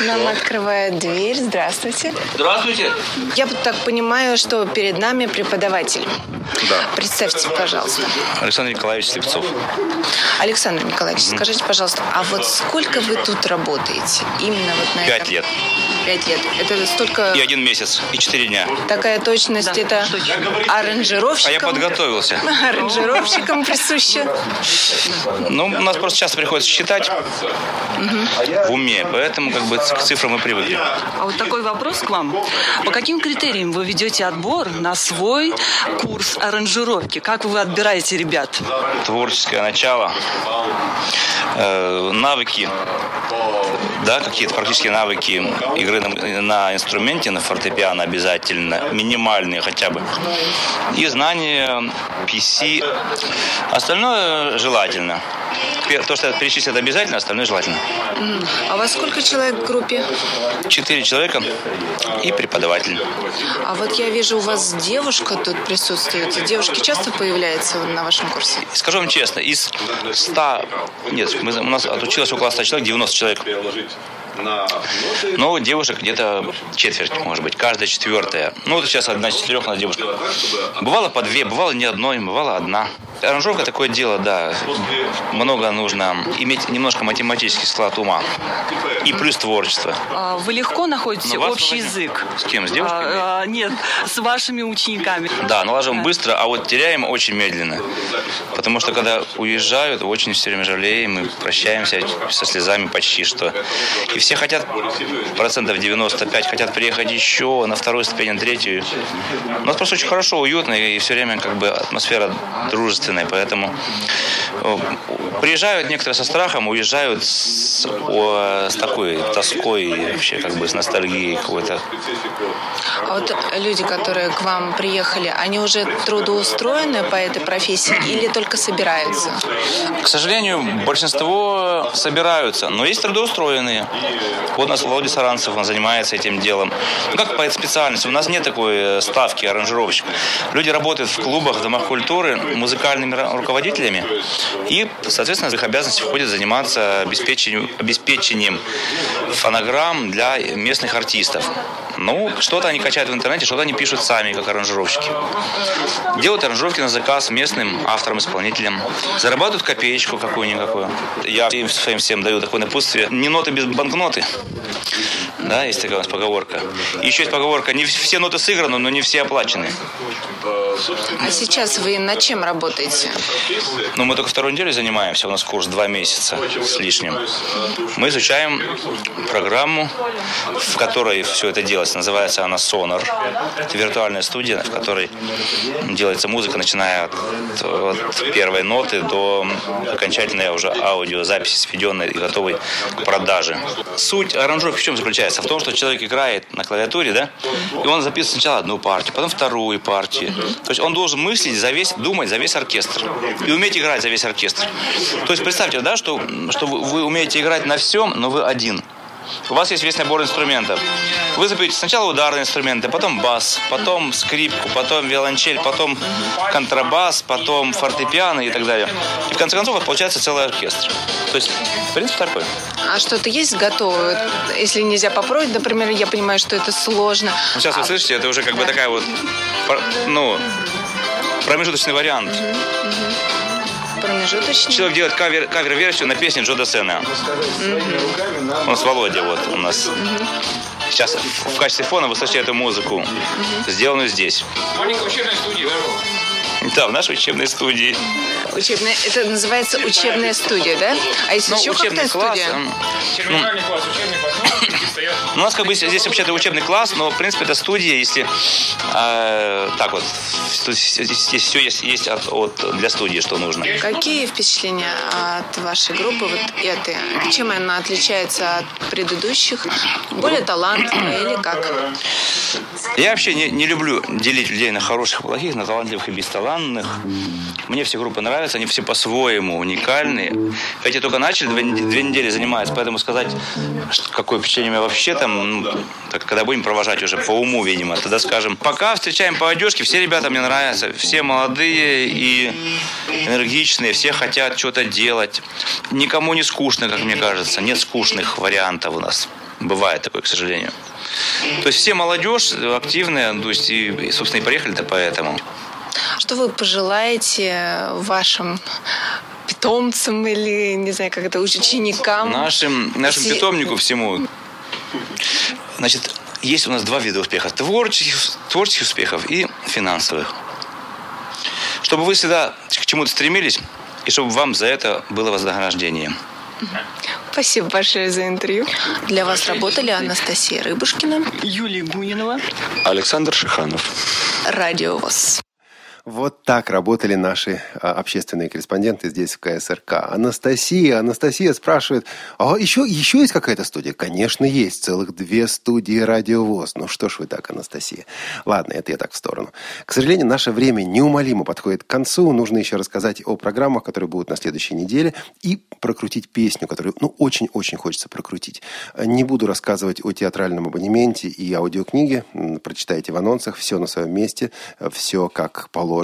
нам открывает дверь. Здравствуйте. Здравствуйте. Я вот так понимаю, что перед нами преподаватель. Да. Представьте, пожалуйста. Александр Николаевич Слепцов. Александр Николаевич, Мгм. скажите, пожалуйста, а вот сколько вы тут работаете? Именно вот на Пять этом? лет. Пять лет. Это столько... И один месяц, и четыре дня. Такая точность, это аранжировщикам... А я подготовился. Аранжировщикам присуща. Ну, у нас просто часто приходится считать в уме, поэтому как бы к цифрам мы привыкли. А вот такой вопрос к вам. По каким критериям вы ведете отбор на свой курс аранжировки? Как вы отбираете ребят? Творческое начало, э, навыки, да, какие-то практические навыки игры на, на инструменте, на фортепиано обязательно, минимальные хотя бы. И знания PC. Остальное желательно. Пер- То, что это обязательно, остальное желательно. А у вас сколько человек в группе? Четыре человека и преподаватель. А вот я вижу, у вас девушка тут присутствует. Девушки часто появляются на вашем курсе? Скажу вам честно, из 100, нет, мы- у нас отучилось около 100 человек, 90 человек. Ну, девушек где-то четверть, может быть, каждая четвертая. Ну, вот сейчас одна из четырех у нас девушка. Бывало по две, бывало не одной, бывало одна. Аранжировка такое дело, да. Много нужно иметь немножко математический склад ума. И плюс творчество. А Вы легко находите Ну, общий язык? С кем? С девушками? А, а, нет, с вашими учениками. Да, налаживаем быстро, а вот теряем очень медленно. Потому что когда уезжают, очень все время жалеем и прощаемся со слезами почти что. И все хотят, процентов 95 хотят приехать еще на вторую ступень, на третью. У нас просто очень хорошо, уютно и все время как бы атмосфера дружественная, поэтому э, приезжают некоторые со страхом, уезжают с, о, с такой тоской, и вообще как бы с ностальгией какой-то. А вот люди, которые к вам приехали, они уже трудоустроены по этой профессии или только собираются? К сожалению, большинство собираются, но есть трудоустроенные. Вот у нас Володя Саранцев, он занимается этим делом. Ну, как по специальности, у нас нет такой э, ставки аранжировщик. Люди работают в клубах, в домах культуры музыкальными руководителями, и, соответственно, в их обязанности входит заниматься обеспечением, обеспечением фонограмм для местных артистов. Ну, что-то они качают в интернете, что-то они пишут сами, как аранжировщики. Делают аранжировки на заказ местным авторам-исполнителям. Зарабатывают копеечку какую-никакую. Я им своим всем даю такое напутствие. Не ноты без банкноты. Да, есть такая у нас поговорка. Еще есть поговорка, не все ноты сыграны, но не все оплачены. А сейчас вы над чем работаете? Ну, мы только вторую неделю занимаемся, у нас курс два месяца с лишним. Мы изучаем программу, в которой все это делается. Называется она Sonar. Это виртуальная студия, в которой делается музыка, начиная от, от первой ноты до окончательной уже аудиозаписи, сведенной и готовой к продаже. Суть аранжировки в чем заключается? В том, что человек играет на клавиатуре, да, и он записывает сначала одну партию, потом вторую партию. То есть он должен мыслить за весь, думать за весь оркестр. И уметь играть за весь оркестр. То есть представьте, да, что, что вы, вы умеете играть на всем, но вы один. У вас есть весь набор инструментов. Вы запоете сначала ударные инструменты, потом бас, потом скрипку, потом виолончель, потом контрабас, потом фортепиано и так далее. И в конце концов вот получается целый оркестр. То есть, в принципе, такой. А что-то есть готовое? Если нельзя попробовать, например, я понимаю, что это сложно. Ну, сейчас вы слышите, это уже как бы такая вот, ну, промежуточный вариант. Промежуточный. Человек делает кавер, кавер-версию на песню Джо Досена. Он с Володя вот у нас. Сейчас в качестве фона вы слышите эту музыку, сделанную здесь. Маленькая учебная студия, Да, в нашей учебной студии. Учебная, это называется учебная студия, да? А есть Ну, еще учебный какая класс, студия? Терминальный класс, учебный класс. У нас как бы здесь вообще-то учебный класс, но в принципе это студия, если э, так вот, здесь все есть, есть от, от- для студии, что нужно. Какие впечатления от вашей группы вот этой? Чем она отличается от предыдущих? Более талантливая или как? Я вообще не, не люблю делить людей на хороших плохих, на талантливых и бесталантных. Мне все группы нравятся, они все по-своему уникальные. Эти только начали, две, две недели занимаются, поэтому сказать, какое впечатление у меня вообще там, ну, так, когда будем провожать уже по уму, видимо, тогда скажем, пока встречаем по одежке, все ребята мне нравятся, все молодые и энергичные, все хотят что-то делать. Никому не скучно, как мне кажется, нет скучных вариантов у нас. Бывает такое, к сожалению. То есть все молодежь активная, то есть и, собственно, и приехали-то поэтому. Что вы пожелаете вашим питомцам или, не знаю, как это, ученикам? Нашим, нашим Все- питомнику всему. Значит, есть у нас два вида успехов. Творческих, творческих успехов и финансовых. Чтобы вы всегда к чему-то стремились, и чтобы вам за это было вознаграждение. Спасибо большое за интервью. Для вас работали Анастасия Рыбушкина, Юлия Гунинова, Александр Шиханов. Радио ВОЗ. Вот так работали наши а, общественные корреспонденты здесь, в КСРК. Анастасия, Анастасия спрашивает, а еще, еще есть какая-то студия? Конечно, есть. Целых две студии радиовоз. Ну что ж вы так, Анастасия? Ладно, это я так в сторону. К сожалению, наше время неумолимо подходит к концу. Нужно еще рассказать о программах, которые будут на следующей неделе, и прокрутить песню, которую, ну, очень-очень хочется прокрутить. Не буду рассказывать о театральном абонементе и аудиокниге. Прочитайте в анонсах. Все на своем месте. Все как положено.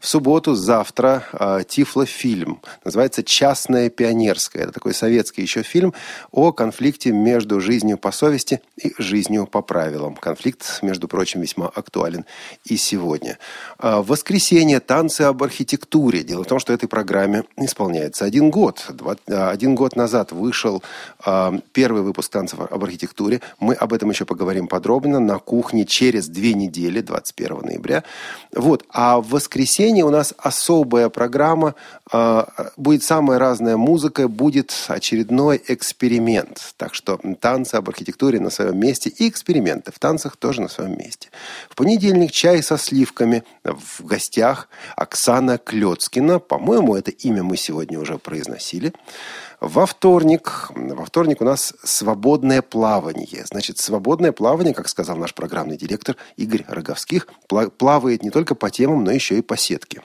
В субботу, завтра, э, Тифлофильм. Называется «Частная пионерская». Это такой советский еще фильм о конфликте между жизнью по совести и жизнью по правилам. Конфликт, между прочим, весьма актуален и сегодня. А, воскресенье «Танцы об архитектуре». Дело в том, что этой программе исполняется один год. А, Один год назад вышел первый выпуск «Танцев об архитектуре». Мы об этом еще поговорим подробно на кухне через две недели, 21 ноября. Вот. А в воскресенье у нас особая программа. а, Будет самая разная музыка, будет очередной эксперимент. Так что танцы об архитектуре на своем месте и эксперименты в танцах тоже на своем месте. В понедельник чай со сливками. В гостях Оксана Клецкина. По-моему, это имя мы сегодня уже произносили. Во вторник, во вторник у нас свободное плавание. Значит, свободное плавание, как сказал наш программный директор Игорь Роговских, пла- плавает не только по темам, но еще и по сетке.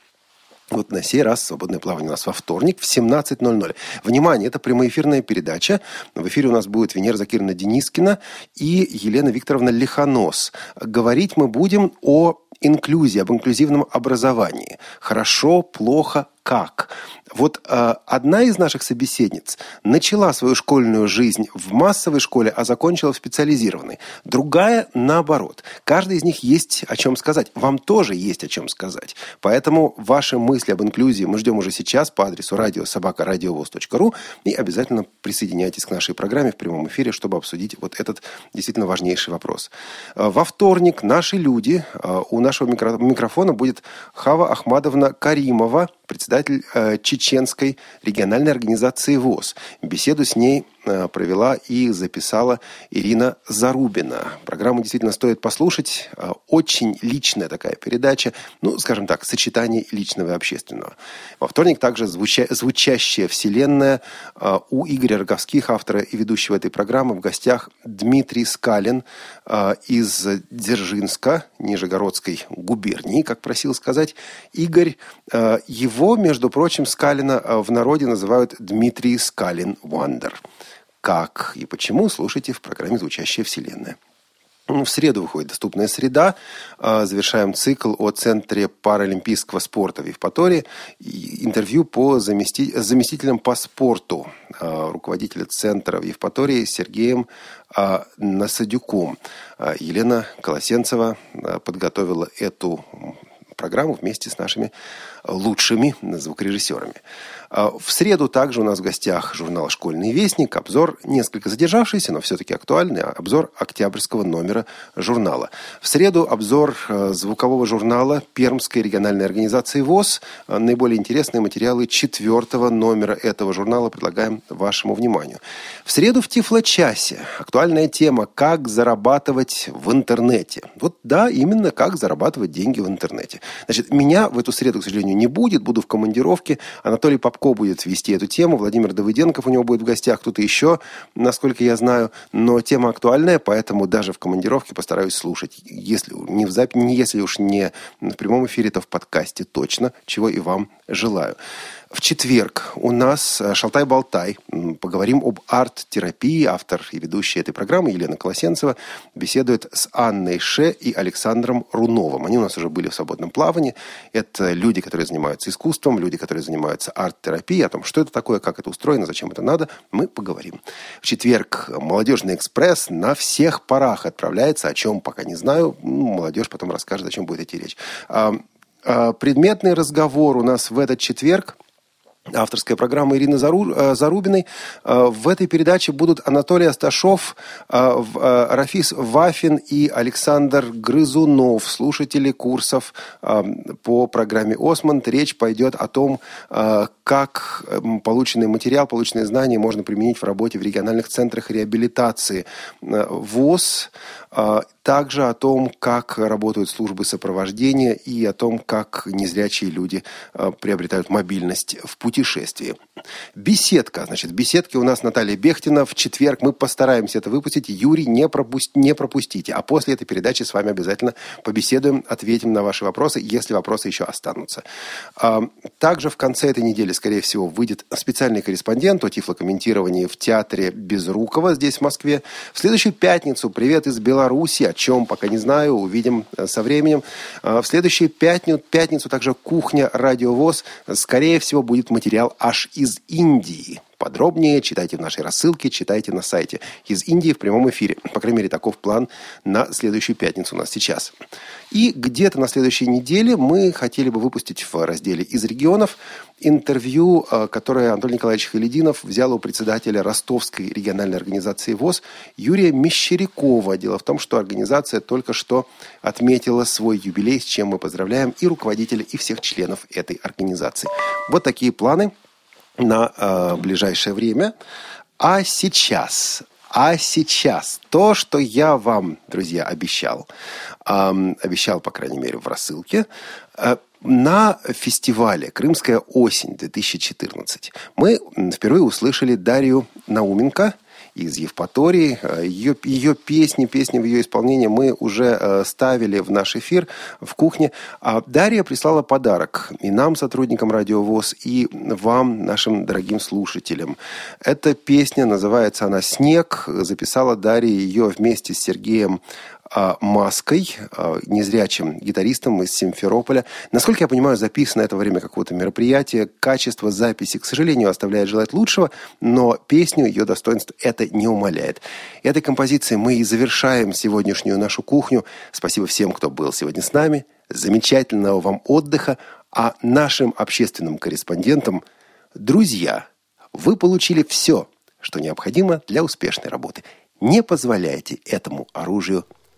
Вот на сей раз свободное плавание у нас во вторник в 17.00. Внимание, это прямоэфирная передача. В эфире у нас будет Венера Закировна Денискина и Елена Викторовна Лихонос. Говорить мы будем о инклюзии, об инклюзивном образовании. Хорошо, плохо, как? Вот э, одна из наших собеседниц начала свою школьную жизнь в массовой школе, а закончила в специализированной. Другая наоборот. Каждая из них есть о чем сказать. Вам тоже есть о чем сказать. Поэтому ваши мысли об инклюзии мы ждем уже сейчас по адресу радиособакарадиовоз.ру и обязательно присоединяйтесь к нашей программе в прямом эфире, чтобы обсудить вот этот действительно важнейший вопрос. Э, Во вторник наши люди, э, у нашего микро- микрофона будет Хава Ахмадовна Каримова, председатель э, чеченской региональной организации ВОЗ. Беседу с ней провела и записала Ирина Зарубина. Программу действительно стоит послушать. Э, Очень личная такая передача. Ну, скажем так, сочетание личного и общественного. Во вторник также звуча- звучащая вселенная э, у Игоря Роговских, автора и ведущего этой программы, в гостях Дмитрий Скалин э, из Дзержинска, Нижегородской губернии, как просил сказать Игорь. Э, Его, между прочим, Скалина э, в народе называют Дмитрий Скалин Вандер. Как и почему, слушайте в программе «Звучащая вселенная». Ну, В среду выходит «Доступная среда». А, Завершаем цикл о Центре паралимпийского спорта в Евпатории. Интервью по замести- заместителям по спорту а, руководителя Центра в Евпатории Сергеем а, Насадюком. Елена Колосенцева подготовила эту программу вместе с нашими лучшими звукорежиссерами. А В среду также у нас в гостях журнал «Школьный вестник». Обзор несколько задержавшийся, но все-таки актуальный. а Обзор октябрьского номера журнала. В среду обзор э, звукового журнала Пермской региональной организации ВОЗ. Наиболее интересные материалы четвертого номера этого журнала предлагаем вашему вниманию. В среду в Тифло-часе актуальная тема «Как зарабатывать в интернете». Вот да, именно как зарабатывать деньги в интернете. Значит, меня в эту среду, к сожалению, не будет. Буду в командировке. Анатолий Попко будет вести эту тему. Владимир Давыденков у него будет в гостях. Кто-то еще, насколько я знаю. Но тема актуальная, поэтому даже в командировке постараюсь слушать. Если, не в запи- если уж не в прямом эфире, то в подкасте точно, чего и вам желаю. В четверг у нас э, «Шалтай-болтай». Поговорим об арт-терапии. Автор и ведущая этой программы Елена Колосенцева беседует с Анной Ше и Александром Руновым. Они у нас уже были в свободном плавании. Это люди, которые занимаются искусством, люди, которые занимаются арт-терапией. О том, что это такое, как это устроено, зачем это надо, мы поговорим. В четверг «Молодежный экспресс» на всех парах отправляется. О чем пока не знаю. Ну, молодежь потом расскажет, о чем будет идти речь. А, предметный разговор у нас в этот четверг – авторская программа Ирины э, Зарубиной. Э, в этой передаче будут Анатолий Асташов, э, Рафис Вафин и Александр Грызунов, слушатели курсов по программе «Осмонд». Речь пойдет о том, как полученный материал, полученные знания можно применить в работе в региональных центрах реабилитации ВОЗ, также о том, как работают службы сопровождения и о том, как незрячие люди э, приобретают мобильность в путешествии. Беседка. Значит, в беседке у нас Наталья Бехтина. В четверг мы постараемся это выпустить. Юрий, не, пропусть, не пропустите. А после этой передачи с вами обязательно побеседуем, ответим на ваши вопросы, если вопросы еще останутся. А, также в конце этой недели, скорее всего, выйдет специальный корреспондент о тифлокомментировании в театре Безрукова здесь, в Москве. В следующую пятницу привет из Беларуси чем, пока не знаю, увидим э, со временем. А, в следующую пятницу, пятницу также кухня «Радиовоз». Скорее всего, будет материал аж из Индии. Подробнее читайте в нашей рассылке, читайте на сайте. Из Индии в прямом эфире. По крайней мере, таков план на следующую пятницу у нас сейчас. И где-то на следующей неделе мы хотели бы выпустить в разделе «Из регионов» интервью, э, которое Антон Николаевич Халидинов взял у председателя Ростовской региональной организации ВОЗ Юрия Мещерякова. Дело в том, что организация только что отметила свой юбилей, с чем мы поздравляем и руководителя, и всех членов этой организации. Вот такие планы на э, ближайшее время. А сейчас, а сейчас то, что я вам, друзья, обещал, э, обещал, по крайней мере, в рассылке, э, на фестивале «Крымская осень-2014» мы впервые услышали Дарью Науменко – из Евпатории. Ее, ее песни, песни в ее исполнении мы уже э, ставили в наш эфир в кухне. А Дарья прислала подарок и нам, сотрудникам Радио ВОЗ, и вам, нашим дорогим слушателям. Эта песня, называется она «Снег». Записала Дарья ее вместе с Сергеем Маской, а, незрячим гитаристом из Симферополя. Насколько я понимаю, записано это время какого-то мероприятия. Качество записи, к сожалению, оставляет желать лучшего, но песню, ее достоинств это не умаляет. Этой композицией мы и завершаем сегодняшнюю нашу кухню. Спасибо всем, кто был сегодня с нами. Замечательного вам отдыха. А нашим общественным корреспондентам, друзья, вы получили все, что необходимо для успешной работы. Не позволяйте этому оружию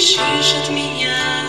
бежишь от меня